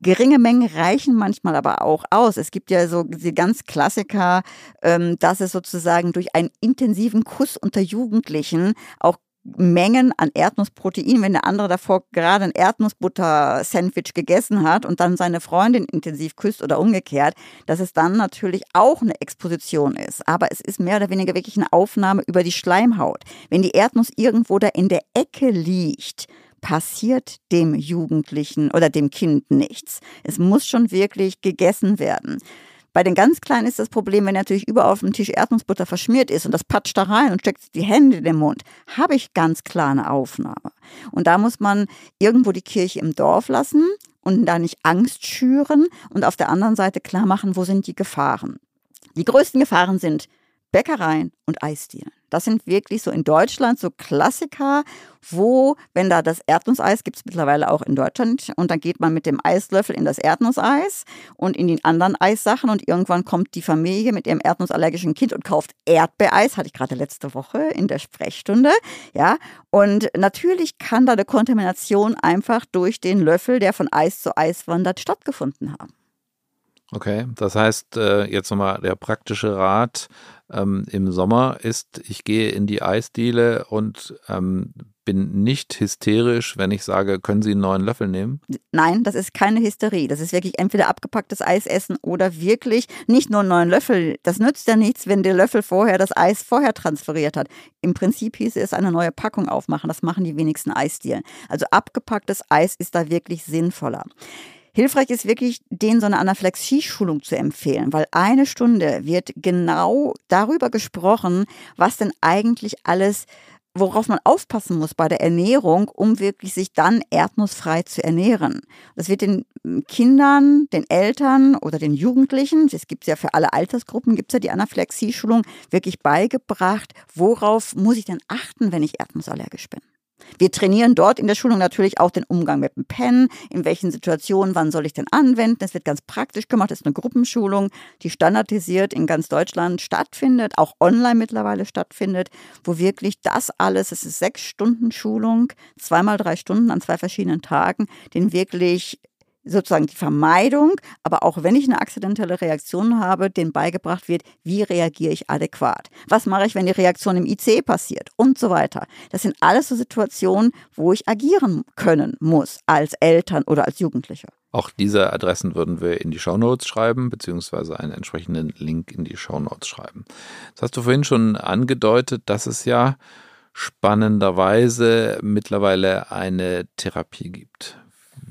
Geringe Mengen reichen manchmal aber auch aus. Es gibt ja so die ganz Klassiker, ähm, dass es sozusagen durch einen intensiven Kuss unter Jugendlichen auch Mengen an Erdnussprotein, wenn der andere davor gerade ein Erdnussbutter-Sandwich gegessen hat und dann seine Freundin intensiv küsst oder umgekehrt, dass es dann natürlich auch eine Exposition ist. Aber es ist mehr oder weniger wirklich eine Aufnahme über die Schleimhaut. Wenn die Erdnuss irgendwo da in der Ecke liegt, passiert dem Jugendlichen oder dem Kind nichts. Es muss schon wirklich gegessen werden. Bei den ganz Kleinen ist das Problem, wenn natürlich überall auf dem Tisch Erdnussbutter verschmiert ist und das patscht da rein und steckt die Hände in den Mund, habe ich ganz klar eine Aufnahme. Und da muss man irgendwo die Kirche im Dorf lassen und da nicht Angst schüren und auf der anderen Seite klar machen, wo sind die Gefahren. Die größten Gefahren sind Bäckereien und Eisdielen. Das sind wirklich so in Deutschland so Klassiker, wo, wenn da das Erdnusseis gibt es mittlerweile auch in Deutschland und dann geht man mit dem Eislöffel in das Erdnusseis und in die anderen Eissachen und irgendwann kommt die Familie mit ihrem erdnussallergischen Kind und kauft Erdbeereis, hatte ich gerade letzte Woche in der Sprechstunde, ja, und natürlich kann da eine Kontamination einfach durch den Löffel, der von Eis zu Eis wandert, stattgefunden haben.
Okay, das heißt, äh, jetzt nochmal der praktische Rat ähm, im Sommer ist, ich gehe in die Eisdiele und ähm, bin nicht hysterisch, wenn ich sage, können Sie einen neuen Löffel nehmen?
Nein, das ist keine Hysterie. Das ist wirklich entweder abgepacktes Eis essen oder wirklich nicht nur einen neuen Löffel. Das nützt ja nichts, wenn der Löffel vorher das Eis vorher transferiert hat. Im Prinzip hieß es eine neue Packung aufmachen. Das machen die wenigsten Eisdielen. Also abgepacktes Eis ist da wirklich sinnvoller. Hilfreich ist wirklich, denen so eine Anaphylaxie-Schulung zu empfehlen, weil eine Stunde wird genau darüber gesprochen, was denn eigentlich alles worauf man aufpassen muss bei der Ernährung, um wirklich sich dann erdnussfrei zu ernähren. Das wird den Kindern, den Eltern oder den Jugendlichen, es gibt ja für alle Altersgruppen, gibt es ja die Anaphylaxie-Schulung, wirklich beigebracht, worauf muss ich denn achten, wenn ich erdnussallergisch bin. Wir trainieren dort in der Schulung natürlich auch den Umgang mit dem Pen, in welchen Situationen, wann soll ich denn anwenden. Das wird ganz praktisch gemacht. Das ist eine Gruppenschulung, die standardisiert in ganz Deutschland stattfindet, auch online mittlerweile stattfindet, wo wirklich das alles, es ist sechs Stunden Schulung, zweimal drei Stunden an zwei verschiedenen Tagen, den wirklich sozusagen die Vermeidung, aber auch wenn ich eine akzidentelle Reaktion habe, denen beigebracht wird, wie reagiere ich adäquat? Was mache ich, wenn die Reaktion im IC passiert? Und so weiter. Das sind alles so Situationen, wo ich agieren können muss als Eltern oder als Jugendlicher.
Auch diese Adressen würden wir in die Shownotes schreiben, beziehungsweise einen entsprechenden Link in die Shownotes schreiben. Das hast du vorhin schon angedeutet, dass es ja spannenderweise mittlerweile eine Therapie gibt.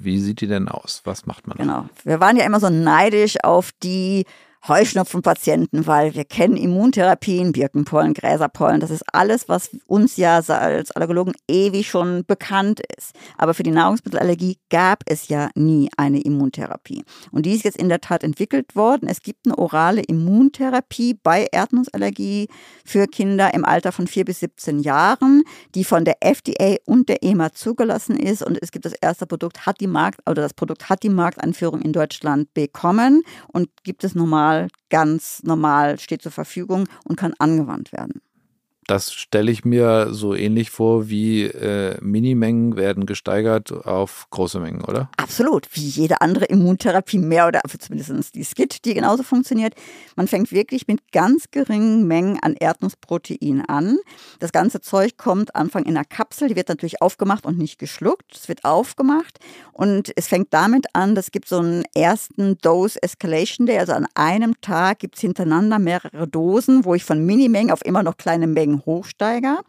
Wie sieht die denn aus? Was macht man?
Genau. Wir waren ja immer so neidisch auf die Heuschnupfenpatienten, weil wir kennen Immuntherapien, Birkenpollen, Gräserpollen. Das ist alles, was uns ja als Allergologen ewig schon bekannt ist. Aber für die Nahrungsmittelallergie gab es ja nie eine Immuntherapie. Und die ist jetzt in der Tat entwickelt worden. Es gibt eine orale Immuntherapie bei Erdnussallergie für Kinder im Alter von 4 bis 17 Jahren, die von der FDA und der EMA zugelassen ist. Und es gibt das erste Produkt, hat die Markt, oder das Produkt hat die Markteinführung in Deutschland bekommen und gibt es normal normal, ganz normal steht zur Verfügung und kann angewandt werden.
Das stelle ich mir so ähnlich vor wie äh, Minimengen werden gesteigert auf große Mengen, oder?
Absolut, wie jede andere Immuntherapie mehr oder zumindest die SCIT, die genauso funktioniert. Man fängt wirklich mit ganz geringen Mengen an Erdnussprotein an. Das ganze Zeug kommt Anfang in einer Kapsel, die wird natürlich aufgemacht und nicht geschluckt. Es wird aufgemacht und es fängt damit an, es gibt so einen ersten Dose Escalation Day, also an einem Tag gibt es hintereinander mehrere Dosen, wo ich von Minimengen auf immer noch kleine Mengen Hochsteiger.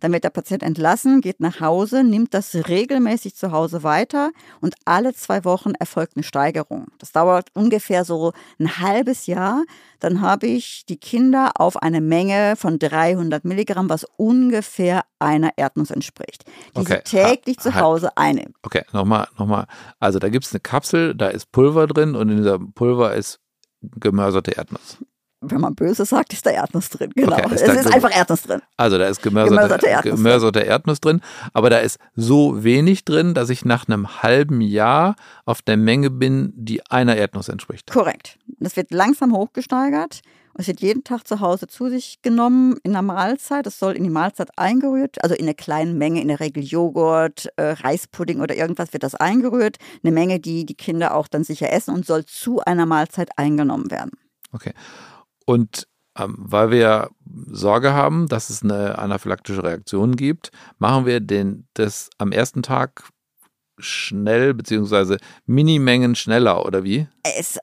Dann wird der Patient entlassen, geht nach Hause, nimmt das regelmäßig zu Hause weiter und alle zwei Wochen erfolgt eine Steigerung. Das dauert ungefähr so ein halbes Jahr. Dann habe ich die Kinder auf eine Menge von 300 Milligramm, was ungefähr einer Erdnuss entspricht, die okay. sie täglich ha, zu Hause einnehmen.
Okay, nochmal, nochmal. Also da gibt es eine Kapsel, da ist Pulver drin und in dieser Pulver ist gemörserte Erdnuss
wenn man böse sagt, ist da Erdnuss drin. Genau. Okay, ist es ist einfach Erdnuss drin.
Also da ist gemörserte, Erdnuss, gemörserte Erdnuss drin. Aber da ist so wenig drin, dass ich nach einem halben Jahr auf der Menge bin, die einer Erdnuss entspricht.
Korrekt. Das wird langsam hochgesteigert. Es wird jeden Tag zu Hause zu sich genommen in einer Mahlzeit. Es soll in die Mahlzeit eingerührt, also in einer kleinen Menge, in der Regel Joghurt, äh, Reispudding oder irgendwas wird das eingerührt. Eine Menge, die die Kinder auch dann sicher essen und soll zu einer Mahlzeit eingenommen werden.
Okay. Und ähm, weil wir Sorge haben, dass es eine anaphylaktische Reaktion gibt, machen wir den, das am ersten Tag schnell beziehungsweise Minimengen schneller oder wie?
Es,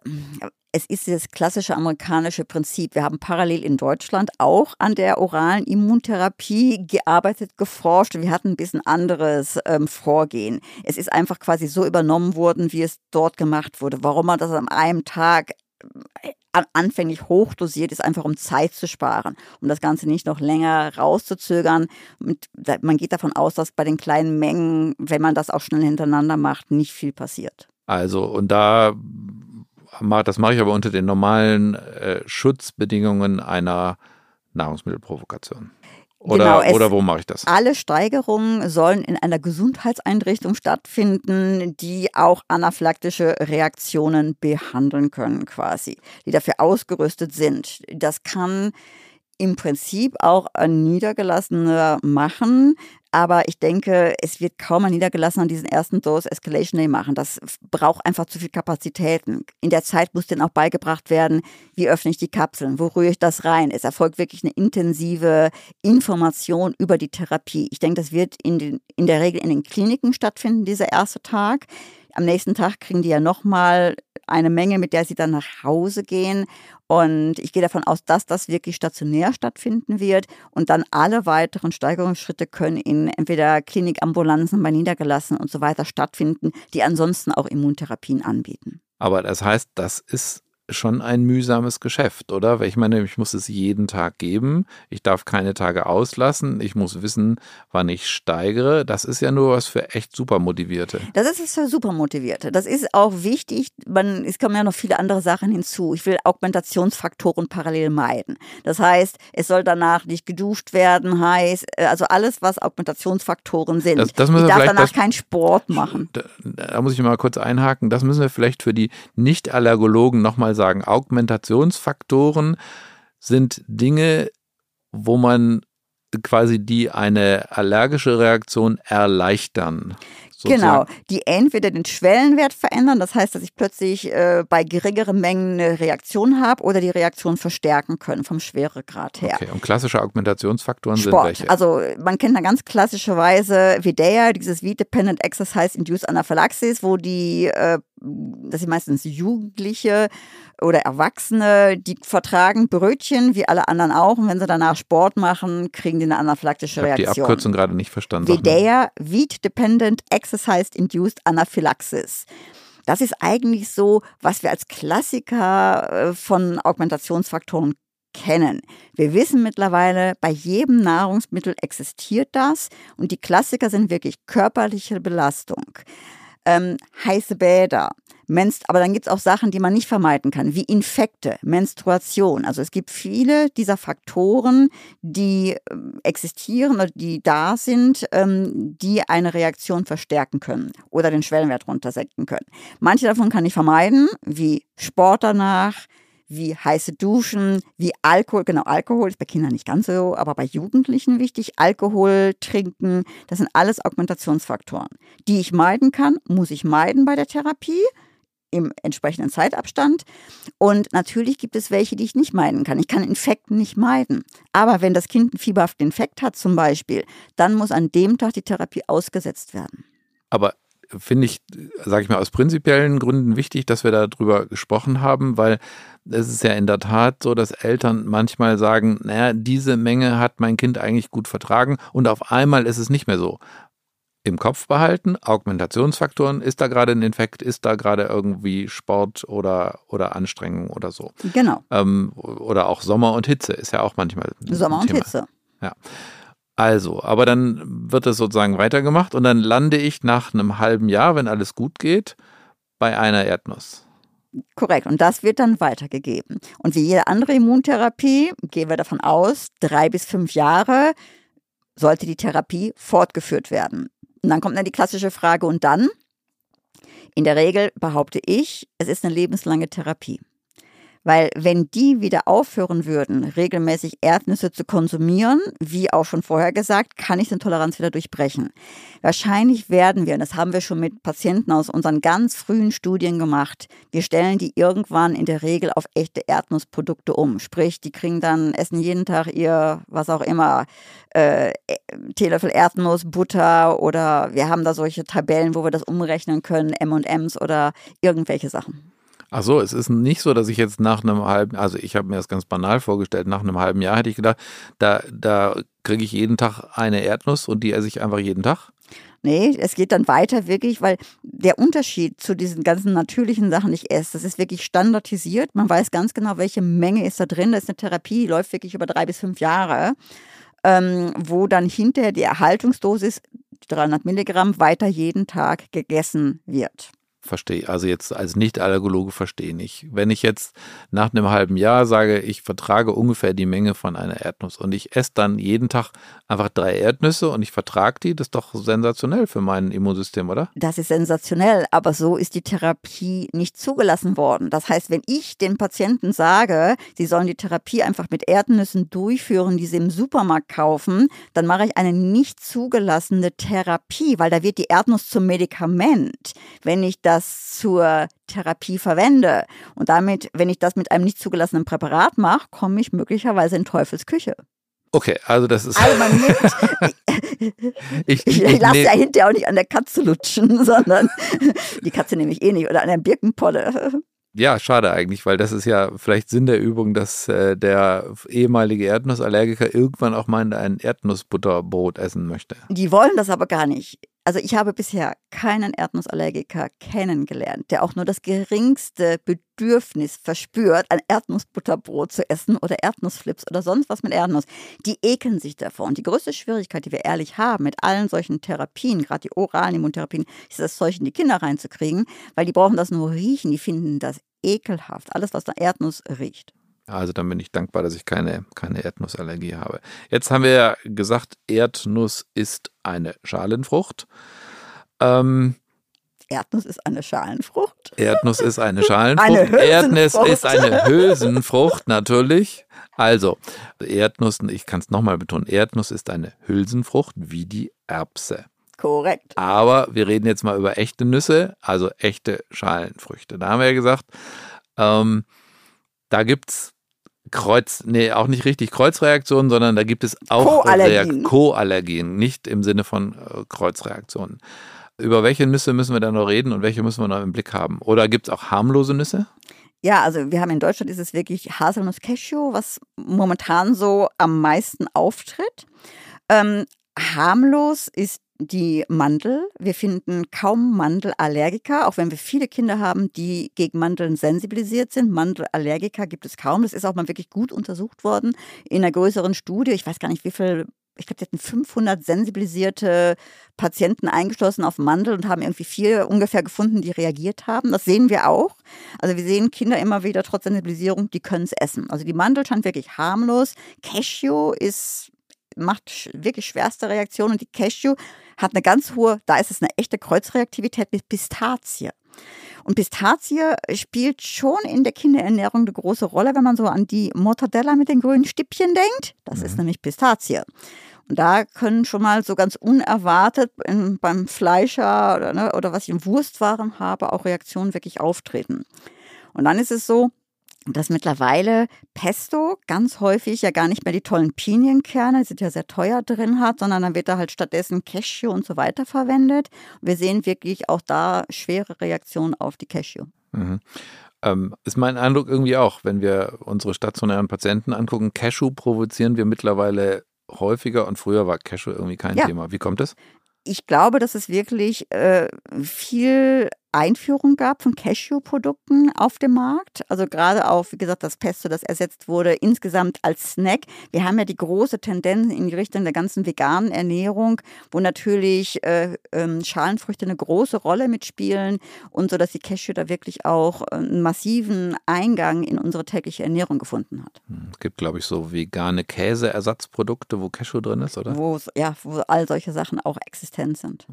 es ist das klassische amerikanische Prinzip. Wir haben parallel in Deutschland auch an der oralen Immuntherapie gearbeitet, geforscht. Wir hatten ein bisschen anderes ähm, Vorgehen. Es ist einfach quasi so übernommen worden, wie es dort gemacht wurde. Warum man das an einem Tag anfänglich hochdosiert ist, einfach um Zeit zu sparen, um das Ganze nicht noch länger rauszuzögern. man geht davon aus, dass bei den kleinen Mengen, wenn man das auch schnell hintereinander macht, nicht viel passiert.
Also, und da, das mache ich aber unter den normalen äh, Schutzbedingungen einer Nahrungsmittelprovokation. Oder, genau, oder wo mache ich das?
Alle Steigerungen sollen in einer Gesundheitseinrichtung stattfinden, die auch anaphylaktische Reaktionen behandeln können, quasi, die dafür ausgerüstet sind. Das kann im Prinzip auch ein Niedergelassener machen. Aber ich denke, es wird kaum ein Niedergelassener diesen ersten Dose Escalation Day machen. Das braucht einfach zu viel Kapazitäten. In der Zeit muss denen auch beigebracht werden, wie öffne ich die Kapseln, wo rühre ich das rein. Es erfolgt wirklich eine intensive Information über die Therapie. Ich denke, das wird in, den, in der Regel in den Kliniken stattfinden, dieser erste Tag. Am nächsten Tag kriegen die ja nochmal eine Menge, mit der sie dann nach Hause gehen. Und ich gehe davon aus, dass das wirklich stationär stattfinden wird. Und dann alle weiteren Steigerungsschritte können in entweder Klinikambulanzen bei Niedergelassen und so weiter stattfinden, die ansonsten auch Immuntherapien anbieten.
Aber das heißt, das ist schon ein mühsames Geschäft, oder? Weil ich meine, ich muss es jeden Tag geben. Ich darf keine Tage auslassen. Ich muss wissen, wann ich steigere. Das ist ja nur was für echt super Motivierte.
Das ist es für super Motivierte. Das ist auch wichtig. Man, es kommen ja noch viele andere Sachen hinzu. Ich will Augmentationsfaktoren parallel meiden. Das heißt, es soll danach nicht geduscht werden, heiß, äh, also alles, was Augmentationsfaktoren sind. Das, das ich darf danach keinen Sport machen.
Da, da muss ich mal kurz einhaken. Das müssen wir vielleicht für die Nicht-Allergologen nochmal mal sagen, Augmentationsfaktoren sind Dinge, wo man quasi die eine allergische Reaktion erleichtern.
Sozusagen. Genau, die entweder den Schwellenwert verändern, das heißt, dass ich plötzlich äh, bei geringeren Mengen eine Reaktion habe oder die Reaktion verstärken können vom Schweregrad her.
Okay, und klassische Augmentationsfaktoren
Sport.
sind welche?
Also man kennt da ganz klassischerweise Videa, dieses V-Dependent Exercise Induced Anaphylaxis, wo die, äh, das sind meistens Jugendliche oder Erwachsene, die vertragen Brötchen wie alle anderen auch und wenn sie danach Sport machen, kriegen die eine anaphylaktische
ich
Reaktion.
Ich die Abkürzung gerade nicht verstanden.
VDEA, Wheat Dependent Exercise Induced Anaphylaxis. Das ist eigentlich so, was wir als Klassiker äh, von Augmentationsfaktoren kennen. Wir wissen mittlerweile, bei jedem Nahrungsmittel existiert das und die Klassiker sind wirklich körperliche Belastung, ähm, heiße Bäder, Menst aber dann gibt es auch Sachen, die man nicht vermeiden kann, wie Infekte, Menstruation. Also es gibt viele dieser Faktoren, die ähm, existieren oder die da sind, ähm, die eine Reaktion verstärken können oder den Schwellenwert runtersenken können. Manche davon kann ich vermeiden, wie Sport danach, wie heiße Duschen, wie Alkohol. Genau, Alkohol ist bei Kindern nicht ganz so, aber bei Jugendlichen wichtig. Alkohol trinken, das sind alles Augmentationsfaktoren, die ich meiden kann, muss ich meiden bei der Therapie im entsprechenden Zeitabstand. Und natürlich gibt es welche, die ich nicht meiden kann. Ich kann Infekten nicht meiden. Aber wenn das Kind einen fieberhaften Infekt hat zum Beispiel, dann muss an dem Tag die Therapie ausgesetzt werden.
Aber finde ich, sage ich mal, aus prinzipiellen Gründen wichtig, dass wir darüber gesprochen haben, weil es ist ja in der Tat so, dass Eltern manchmal sagen, naja, diese Menge hat mein Kind eigentlich gut vertragen und auf einmal ist es nicht mehr so im Kopf behalten. Augmentationsfaktoren, ist da gerade ein Infekt, ist da gerade irgendwie Sport oder, oder Anstrengung oder so.
Genau.
Ähm, oder auch Sommer und Hitze ist ja auch manchmal.
Sommer und Hitze.
Ja. Also, aber dann wird es sozusagen weitergemacht und dann lande ich nach einem halben Jahr, wenn alles gut geht, bei einer Erdnuss.
Korrekt. Und das wird dann weitergegeben. Und wie jede andere Immuntherapie gehen wir davon aus, drei bis fünf Jahre sollte die Therapie fortgeführt werden. Und dann kommt dann die klassische Frage, und dann? In der Regel behaupte ich, es ist eine lebenslange Therapie. Weil wenn die wieder aufhören würden, regelmäßig Erdnüsse zu konsumieren, wie auch schon vorher gesagt, kann ich den Toleranz wieder durchbrechen. Wahrscheinlich werden wir, und das haben wir schon mit Patienten aus unseren ganz frühen Studien gemacht, wir stellen die irgendwann in der Regel auf echte Erdnussprodukte um. Sprich, die kriegen dann, essen jeden Tag ihr, was auch immer, äh, Teelöffel Erdnuss, Butter oder wir haben da solche Tabellen, wo wir das umrechnen können, M&Ms oder irgendwelche Sachen.
Ach so, es ist nicht so, dass ich jetzt nach einem halben, also ich habe mir das ganz banal vorgestellt, nach einem halben Jahr hätte ich gedacht, da, da kriege ich jeden Tag eine Erdnuss und die esse ich einfach jeden Tag.
Nee, es geht dann weiter wirklich, weil der Unterschied zu diesen ganzen natürlichen Sachen, die ich esse, das ist wirklich standardisiert. Man weiß ganz genau, welche Menge ist da drin. Das ist eine Therapie, die läuft wirklich über drei bis fünf Jahre, ähm, wo dann hinterher die Erhaltungsdosis, 300 Milligramm, weiter jeden Tag gegessen wird
verstehe, also jetzt als Nicht-Allergologe verstehe ich. Wenn ich jetzt nach einem halben Jahr sage, ich vertrage ungefähr die Menge von einer Erdnuss und ich esse dann jeden Tag einfach drei Erdnüsse und ich vertrage die, das ist doch sensationell für mein Immunsystem, oder?
Das ist sensationell, aber so ist die Therapie nicht zugelassen worden. Das heißt, wenn ich den Patienten sage, sie sollen die Therapie einfach mit Erdnüssen durchführen, die sie im Supermarkt kaufen, dann mache ich eine nicht zugelassene Therapie, weil da wird die Erdnuss zum Medikament. Wenn ich das das zur Therapie verwende und damit, wenn ich das mit einem nicht zugelassenen Präparat mache, komme ich möglicherweise in Teufels Küche.
Okay, also das ist.
Also man nimmt, ich, ich, ich lasse ja hinterher auch nicht an der Katze lutschen, sondern die Katze nehme ich eh nicht oder an der Birkenpolle.
Ja, schade eigentlich, weil das ist ja vielleicht Sinn der Übung, dass äh, der ehemalige Erdnussallergiker irgendwann auch mal ein Erdnussbutterbrot essen möchte.
Die wollen das aber gar nicht. Also ich habe bisher keinen Erdnussallergiker kennengelernt, der auch nur das geringste Bedürfnis verspürt, ein Erdnussbutterbrot zu essen oder Erdnussflips oder sonst was mit Erdnuss. Die ekeln sich davor. Und die größte Schwierigkeit, die wir ehrlich haben mit allen solchen Therapien, gerade die oralen Immuntherapien, ist das Zeug in die Kinder reinzukriegen, weil die brauchen das nur riechen. Die finden das ekelhaft. Alles, was nach Erdnuss riecht.
Also dann bin ich dankbar, dass ich keine, keine Erdnussallergie habe. Jetzt haben wir ja gesagt, Erdnuss ist eine Schalenfrucht.
Ähm, Erdnuss ist eine Schalenfrucht.
Erdnuss ist eine Schalenfrucht.
Eine
Erdnuss ist eine Hülsenfrucht, natürlich. Also, Erdnuss, ich kann es nochmal betonen, Erdnuss ist eine Hülsenfrucht wie die Erbse.
Korrekt.
Aber wir reden jetzt mal über echte Nüsse, also echte Schalenfrüchte. Da haben wir ja gesagt, ähm, da gibt es Kreuz, nee, auch nicht richtig Kreuzreaktionen, sondern da gibt es auch
Co-Allergien,
Co nicht im Sinne von äh, Kreuzreaktionen. Über welche Nüsse müssen wir da noch reden und welche müssen wir noch im Blick haben? Oder gibt es auch harmlose Nüsse?
Ja, also wir haben in Deutschland ist es wirklich Haselnuss-Cashew, was momentan so am meisten auftritt. Ähm, harmlos ist die Mandel. Wir finden kaum Mandelallergiker, auch wenn wir viele Kinder haben, die gegen Mandeln sensibilisiert sind. Mandelallergiker gibt es kaum. Das ist auch mal wirklich gut untersucht worden in einer größeren Studie. Ich weiß gar nicht, wie viel ich glaube, die hatten 500 sensibilisierte Patienten eingeschlossen auf Mandel und haben irgendwie vier ungefähr gefunden, die reagiert haben. Das sehen wir auch. Also wir sehen Kinder immer wieder trotz Sensibilisierung, die können es essen. Also die Mandel scheint wirklich harmlos. Cashew ist macht wirklich schwerste Reaktionen und die Cashew hat eine ganz hohe, da ist es eine echte Kreuzreaktivität mit Pistazie. Und Pistazie spielt schon in der Kinderernährung eine große Rolle, wenn man so an die Mortadella mit den grünen Stippchen denkt. Das mhm. ist nämlich Pistazie. Und da können schon mal so ganz unerwartet in, beim Fleischer oder, ne, oder was ich in Wurstwaren habe, auch Reaktionen wirklich auftreten. Und dann ist es so, dass mittlerweile Pesto ganz häufig ja gar nicht mehr die tollen Pinienkerne, die sind ja sehr teuer drin hat, sondern dann wird da halt stattdessen Cashew und so weiter verwendet. Wir sehen wirklich auch da schwere Reaktionen auf die Cashew.
Mhm. Ähm, ist mein Eindruck irgendwie auch, wenn wir unsere stationären Patienten angucken, Cashew provozieren wir mittlerweile häufiger und früher war Cashew irgendwie kein ja. Thema. Wie kommt es?
Ich glaube, dass es wirklich äh, viel Einführung gab von Cashew-Produkten auf dem Markt. Also gerade auch, wie gesagt, das Pesto, das ersetzt wurde, insgesamt als Snack. Wir haben ja die große Tendenz in die Richtung der ganzen veganen Ernährung, wo natürlich äh, äh, Schalenfrüchte eine große Rolle mitspielen und so, dass die Cashew da wirklich auch äh, einen massiven Eingang in unsere tägliche Ernährung gefunden hat.
Hm, es gibt, glaube ich, so vegane Käseersatzprodukte, wo Cashew drin ist, oder?
Wo, ja, wo all solche Sachen auch existent sind.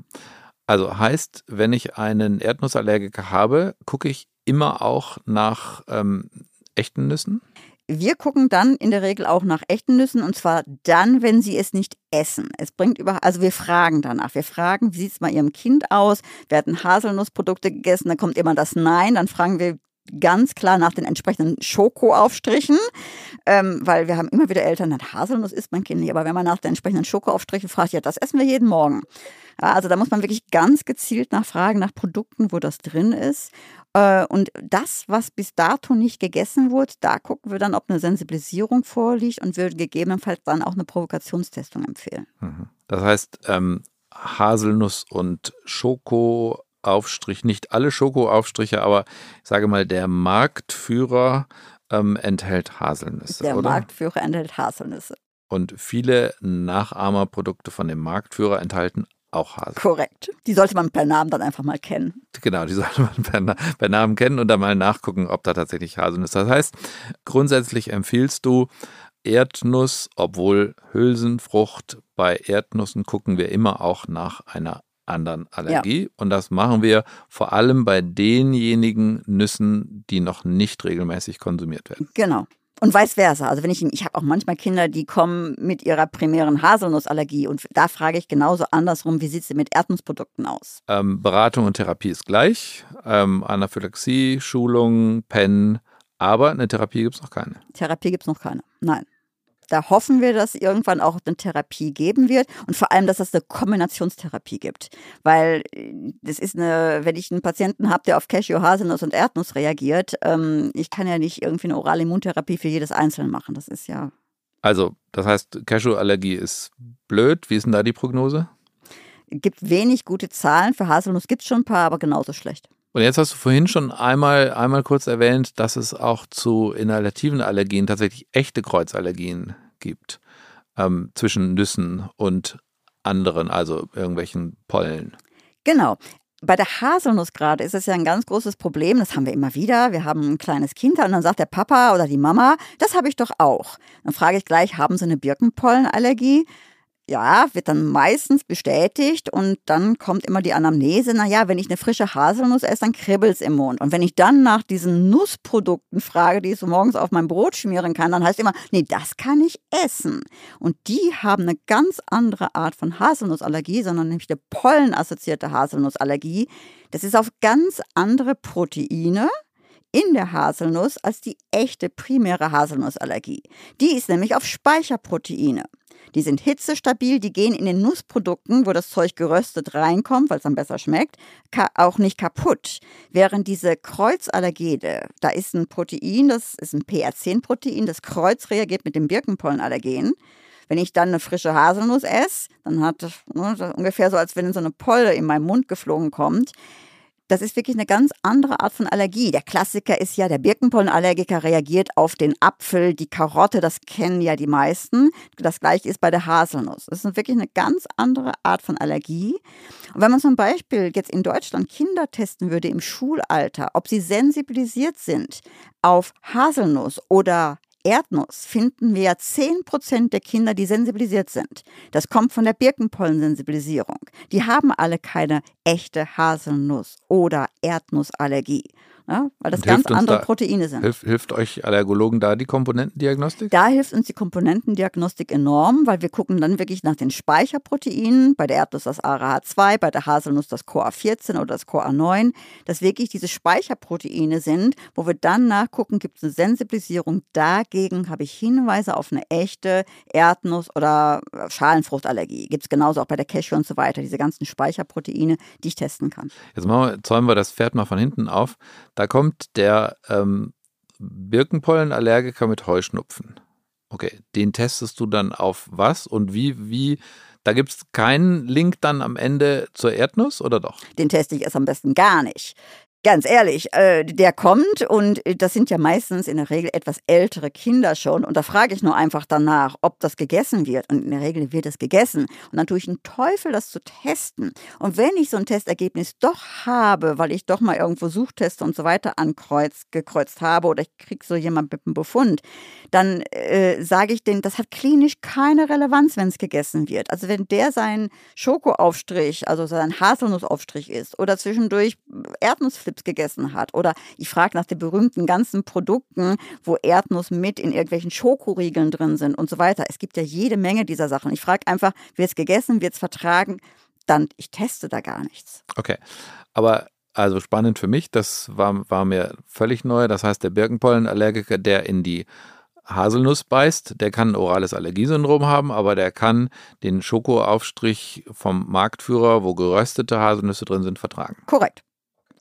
Also heißt, wenn ich einen Erdnussallergiker habe, gucke ich immer auch nach ähm, echten Nüssen?
Wir gucken dann in der Regel auch nach echten Nüssen und zwar dann, wenn sie es nicht essen. Es bringt über, also wir fragen danach. Wir fragen, wie sieht es bei Ihrem Kind aus? Hatten Haselnussprodukte gegessen, dann kommt immer das Nein. Dann fragen wir ganz klar nach den entsprechenden Schokoaufstrichen, ähm, weil wir haben immer wieder Eltern, Haselnuss isst mein Kind nicht, aber wenn man nach den entsprechenden Schokoaufstrichen fragt, ja, das essen wir jeden Morgen. Also da muss man wirklich ganz gezielt nachfragen nach Produkten, wo das drin ist. Äh, und das, was bis dato nicht gegessen wurde, da gucken wir dann, ob eine Sensibilisierung vorliegt und würden gegebenenfalls dann auch eine Provokationstestung empfehlen.
Mhm. Das heißt, ähm, Haselnuss und Schoko Aufstrich, nicht alle Schokoaufstriche, aber ich sage mal, der Marktführer ähm, enthält Haselnüsse.
Der
oder?
Marktführer enthält Haselnüsse.
Und viele Nachahmerprodukte von dem Marktführer enthalten auch Haselnüsse.
Korrekt. Die sollte man per Namen dann einfach mal kennen.
Genau, die sollte man per, per Namen kennen und dann mal nachgucken, ob da tatsächlich Haselnüsse. Das heißt, grundsätzlich empfiehlst du Erdnuss, obwohl Hülsenfrucht bei Erdnüssen gucken wir immer auch nach einer anderen Allergie. Ja. Und das machen wir vor allem bei denjenigen Nüssen, die noch nicht regelmäßig konsumiert werden.
Genau. Und vice versa. Also wenn ich, ich habe auch manchmal Kinder, die kommen mit ihrer primären Haselnussallergie und da frage ich genauso andersrum, wie sieht es mit Erdnussprodukten aus?
Ähm, Beratung und Therapie ist gleich. Ähm, Anaphylaxie, Schulung, PEN, aber eine Therapie gibt es noch keine.
Therapie gibt es noch keine. Nein. Da hoffen wir, dass irgendwann auch eine Therapie geben wird und vor allem, dass es eine Kombinationstherapie gibt. Weil äh, das ist eine, wenn ich einen Patienten habe, der auf Cashew, Haselnuss und Erdnuss reagiert, ähm, ich kann ja nicht irgendwie eine orale Immuntherapie für jedes Einzelne machen. Das ist ja.
Also, das heißt, Cashew-Allergie ist blöd. Wie ist denn da die Prognose?
Gibt wenig gute Zahlen. Für Haselnuss gibt es schon ein paar, aber genauso schlecht.
Und jetzt hast du vorhin schon einmal, einmal kurz erwähnt, dass es auch zu inhalativen Allergien tatsächlich echte Kreuzallergien gibt. Ähm, zwischen Nüssen und anderen, also irgendwelchen Pollen.
Genau. Bei der Haselnuss gerade ist es ja ein ganz großes Problem. Das haben wir immer wieder. Wir haben ein kleines Kind und dann sagt der Papa oder die Mama, das habe ich doch auch. Dann frage ich gleich, haben Sie eine Birkenpollenallergie? Ja, wird dann meistens bestätigt und dann kommt immer die Anamnese, naja, wenn ich eine frische Haselnuss esse, dann kribbelt es im Mund. Und wenn ich dann nach diesen Nussprodukten frage, die ich so morgens auf mein Brot schmieren kann, dann heißt immer, nee, das kann ich essen. Und die haben eine ganz andere Art von Haselnussallergie, sondern nämlich eine pollenassoziierte Haselnussallergie. Das ist auf ganz andere Proteine, in der Haselnuss als die echte primäre Haselnussallergie. Die ist nämlich auf Speicherproteine. Die sind hitzestabil, die gehen in den Nussprodukten, wo das Zeug geröstet reinkommt, weil es dann besser schmeckt, auch nicht kaputt. Während diese Kreuzallergene, da ist ein Protein, das ist ein PR10-Protein, das Kreuz reagiert mit dem Birkenpollenallergen. Wenn ich dann eine frische Haselnuss esse, dann hat das, ne, das ungefähr so, als wenn so eine Polle in meinen Mund geflogen kommt. Das ist wirklich eine ganz andere Art von Allergie. Der Klassiker ist ja, der Birkenpollenallergiker reagiert auf den Apfel, die Karotte, das kennen ja die meisten. Das gleiche ist bei der Haselnuss. Das ist wirklich eine ganz andere Art von Allergie. Und wenn man zum Beispiel jetzt in Deutschland Kinder testen würde im Schulalter, ob sie sensibilisiert sind auf Haselnuss oder Erdnuss finden wir ja 10% der Kinder, die sensibilisiert sind. Das kommt von der Birkenpollensensibilisierung. Die haben alle keine echte Haselnuss- oder Erdnussallergie ja, weil das ganz andere
da,
Proteine sind.
Hilft, hilft euch Allergologen da die Komponentendiagnostik?
Da hilft uns die Komponentendiagnostik enorm, weil wir gucken dann wirklich nach den Speicherproteinen, bei der Erdnuss das ARH2, bei der Haselnuss das CoA14 oder das CoA9, dass wirklich diese Speicherproteine sind, wo wir dann nachgucken, gibt es eine Sensibilisierung. Dagegen habe ich Hinweise auf eine echte Erdnuss- oder Schalenfruchtallergie. Gibt es genauso auch bei der Cashew und so weiter, diese ganzen Speicherproteine, die ich testen kann.
Jetzt wir, zäumen wir das Pferd mal von hinten auf. Da kommt der ähm, Birkenpollenallergiker mit Heuschnupfen. Okay, den testest du dann auf was und wie, wie, da gibt es keinen Link dann am Ende zur Erdnuss oder doch?
Den teste ich erst am besten gar nicht. Ganz ehrlich, äh, der kommt und äh, das sind ja meistens in der Regel etwas ältere Kinder schon. Und da frage ich nur einfach danach, ob das gegessen wird. Und in der Regel wird es gegessen. Und dann tue ich einen Teufel, das zu testen. Und wenn ich so ein Testergebnis doch habe, weil ich doch mal irgendwo Suchteste und so weiter ankreuz, gekreuzt habe oder ich kriege so jemand mit einem Befund, dann äh, sage ich denen, das hat klinisch keine Relevanz, wenn es gegessen wird. Also wenn der seinen Schokoaufstrich, also sein Haselnussaufstrich isst oder zwischendurch Erdnussflips Chips gegessen hat. Oder ich frage nach den berühmten ganzen Produkten, wo Erdnuss mit in irgendwelchen Schokoriegeln drin sind und so weiter. Es gibt ja jede Menge dieser Sachen. Ich frage einfach, wird es gegessen, wird es vertragen? Dann, ich teste da gar nichts.
Okay, aber also spannend für mich, das war, war mir völlig neu. Das heißt, der Birkenpollenallergiker, der in die Haselnuss beißt, der kann ein orales Allergiesyndrom haben, aber der kann den Schokoaufstrich vom Marktführer, wo geröstete Haselnüsse drin sind, vertragen.
Korrekt.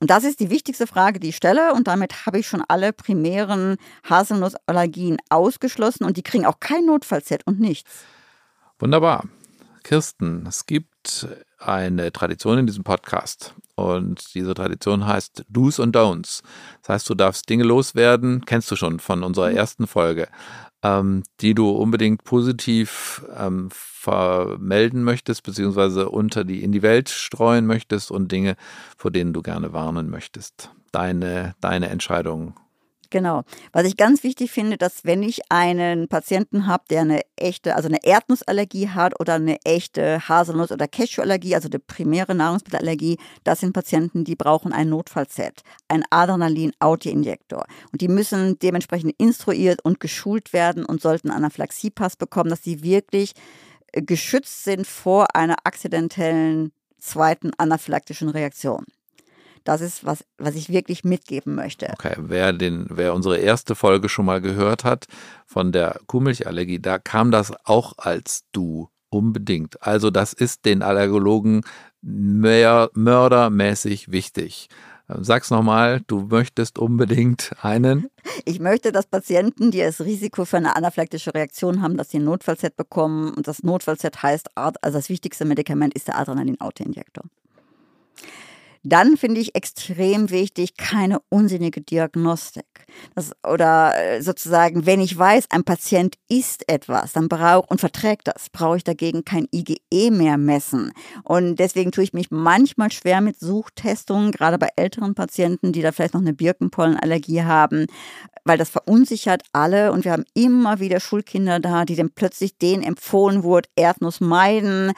Und das ist die wichtigste Frage, die ich stelle. Und damit habe ich schon alle primären Haselnussallergien ausgeschlossen. Und die kriegen auch kein Notfallset und nichts.
Wunderbar. Kirsten, es gibt eine Tradition in diesem Podcast. Und diese Tradition heißt Do's und Don'ts. Das heißt, du darfst Dinge loswerden, kennst du schon von unserer mhm. ersten Folge, ähm, die du unbedingt positiv ähm, vermelden möchtest, beziehungsweise unter die in die Welt streuen möchtest und Dinge, vor denen du gerne warnen möchtest. Deine, deine Entscheidung.
Genau. Was ich ganz wichtig finde, dass wenn ich einen Patienten habe, der eine echte, also eine Erdnussallergie hat oder eine echte Haselnuss- oder Cashewallergie, also eine primäre Nahrungsmittelallergie, das sind Patienten, die brauchen ein Notfallset, ein Adrenalin-Autoinjektor. Und die müssen dementsprechend instruiert und geschult werden und sollten Anaphylaxiepass bekommen, dass sie wirklich geschützt sind vor einer akzidentellen zweiten anaphylaktischen Reaktion. Das ist, was, was ich wirklich mitgeben möchte.
Okay, wer, den, wer unsere erste Folge schon mal gehört hat von der Kuhmilchallergie, da kam das auch als du unbedingt. Also das ist den Allergologen mehr, mördermäßig wichtig. Sag's nochmal, du möchtest unbedingt einen.
Ich möchte, dass Patienten, die das Risiko für eine anaphylaktische Reaktion haben, dass sie ein Notfallset bekommen. Und das Notfallset heißt, also das wichtigste Medikament ist der Adrenalin-Autoinjektor. Dann finde ich extrem wichtig, keine unsinnige Diagnostik. Das, oder äh, sozusagen, wenn ich weiß, ein Patient isst etwas, dann braucht und verträgt das, brauche ich dagegen kein IgE mehr messen. Und deswegen tue ich mich manchmal schwer mit Suchtestungen, gerade bei älteren Patienten, die da vielleicht noch eine Birkenpollenallergie haben, weil das verunsichert alle und wir haben immer wieder Schulkinder da, die dann plötzlich denen empfohlen wurde, Erdnuss meiden,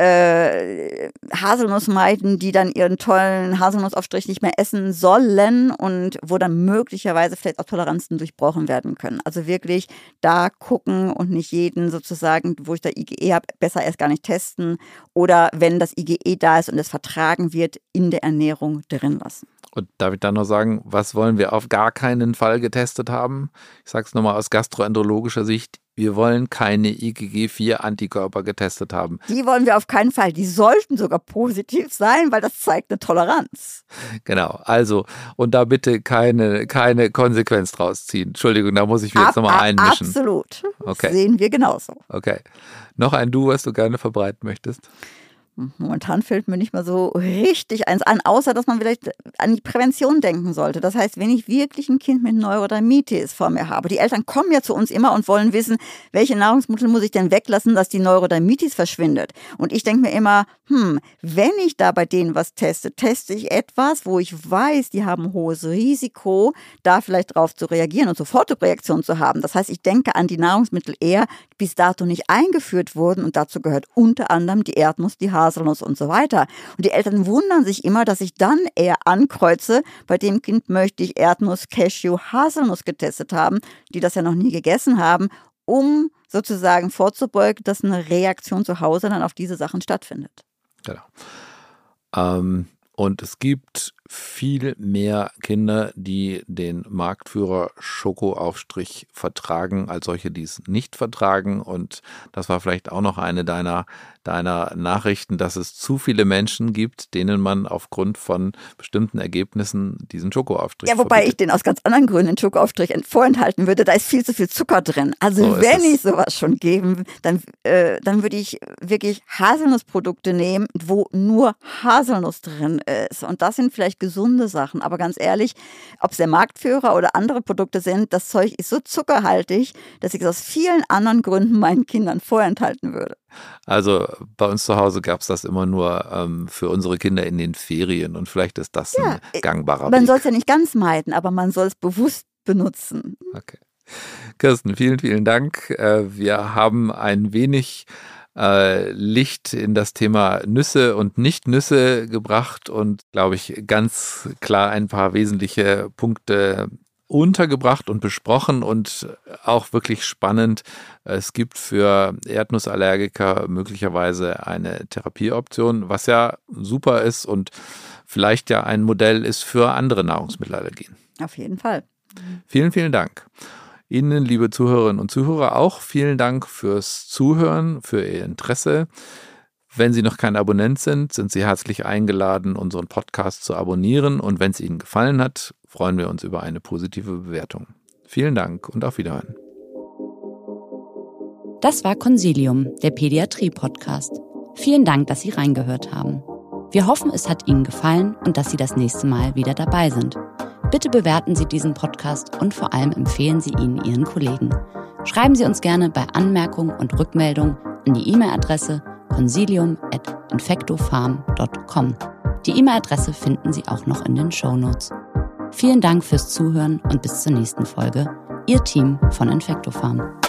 äh, Haselnuss meiden, die dann ihren tollen Haselnussaufstrich nicht mehr essen sollen und wo dann möglicherweise vielleicht auch Toleranzen durchbrochen werden können. Also wirklich da gucken und nicht jeden sozusagen, wo ich da IgE habe, besser erst gar nicht testen oder wenn das IgE da ist und es vertragen wird, in der Ernährung drin lassen.
Und darf ich dann noch sagen, was wollen wir auf gar keinen Fall getestet haben? Ich sage es nochmal aus gastroenterologischer Sicht. Wir wollen keine IgG4-Antikörper getestet haben.
Die wollen wir auf keinen Fall. Die sollten sogar positiv sein, weil das zeigt eine Toleranz.
Genau. Also, und da bitte keine, keine Konsequenz draus ziehen. Entschuldigung, da muss ich mich jetzt nochmal einmischen.
Absolut.
Okay.
Sehen wir genauso.
Okay. Noch ein Du, was du gerne verbreiten möchtest?
Momentan fällt mir nicht mal so richtig eins an, außer dass man vielleicht an die Prävention denken sollte. Das heißt, wenn ich wirklich ein Kind mit Neurodermitis vor mir habe, die Eltern kommen ja zu uns immer und wollen wissen, welche Nahrungsmittel muss ich denn weglassen, dass die Neurodermitis verschwindet. Und ich denke mir immer, hm, wenn ich da bei denen was teste, teste ich etwas, wo ich weiß, die haben ein hohes Risiko, da vielleicht drauf zu reagieren und sofort eine Reaktion zu haben. Das heißt, ich denke an die Nahrungsmittel eher, bis dato nicht eingeführt wurden und dazu gehört unter anderem die Erdnuss, die Haselnuss, und so weiter. Und die Eltern wundern sich immer, dass ich dann eher ankreuze, bei dem Kind möchte ich Erdnuss, Cashew, Haselnuss getestet haben, die das ja noch nie gegessen haben, um sozusagen vorzubeugen, dass eine Reaktion zu Hause dann auf diese Sachen stattfindet.
Genau. Ähm, und es gibt viel mehr Kinder, die den Marktführer Schokoaufstrich vertragen, als solche, die es nicht vertragen. Und das war vielleicht auch noch eine deiner, deiner Nachrichten, dass es zu viele Menschen gibt, denen man aufgrund von bestimmten Ergebnissen diesen Schokoaufstrich
Ja, wobei verbietet. ich den aus ganz anderen Gründen den Schokoaufstrich vorenthalten würde. Da ist viel zu viel Zucker drin. Also so wenn ich sowas schon geben, dann, äh, dann würde ich wirklich Haselnussprodukte nehmen, wo nur Haselnuss drin ist. Und das sind vielleicht gesunde Sachen. Aber ganz ehrlich, ob es der Marktführer oder andere Produkte sind, das Zeug ist so zuckerhaltig, dass ich es aus vielen anderen Gründen meinen Kindern vorenthalten würde.
Also bei uns zu Hause gab es das immer nur ähm, für unsere Kinder in den Ferien und vielleicht ist das ja, ein äh, gangbarer
Man soll es ja nicht ganz meiden, aber man soll es bewusst benutzen.
Okay. Kirsten, vielen, vielen Dank. Äh, wir haben ein wenig äh, Licht in das Thema Nüsse und Nicht-Nüsse gebracht und, glaube ich, ganz klar ein paar wesentliche Punkte untergebracht und besprochen und auch wirklich spannend. Es gibt für Erdnussallergiker möglicherweise eine Therapieoption, was ja super ist und vielleicht ja ein Modell ist für andere Nahrungsmittelallergien.
Auf jeden Fall.
Vielen, vielen Dank. Ihnen, liebe Zuhörerinnen und Zuhörer, auch vielen Dank fürs Zuhören, für Ihr Interesse. Wenn Sie noch kein Abonnent sind, sind Sie herzlich eingeladen, unseren Podcast zu abonnieren. Und wenn es Ihnen gefallen hat, freuen wir uns über eine positive Bewertung. Vielen Dank und auf Wiederhören.
Das war Consilium, der Pädiatrie-Podcast. Vielen Dank, dass Sie reingehört haben. Wir hoffen, es hat Ihnen gefallen und dass Sie das nächste Mal wieder dabei sind. Bitte bewerten Sie diesen Podcast und vor allem empfehlen Sie ihn Ihren Kollegen. Schreiben Sie uns gerne bei Anmerkungen und Rückmeldungen an die E-Mail-Adresse consilium.infectofarm.com. Die E-Mail-Adresse finden Sie auch noch in den Show Notes. Vielen Dank fürs Zuhören und bis zur nächsten Folge. Ihr Team von Infectofarm.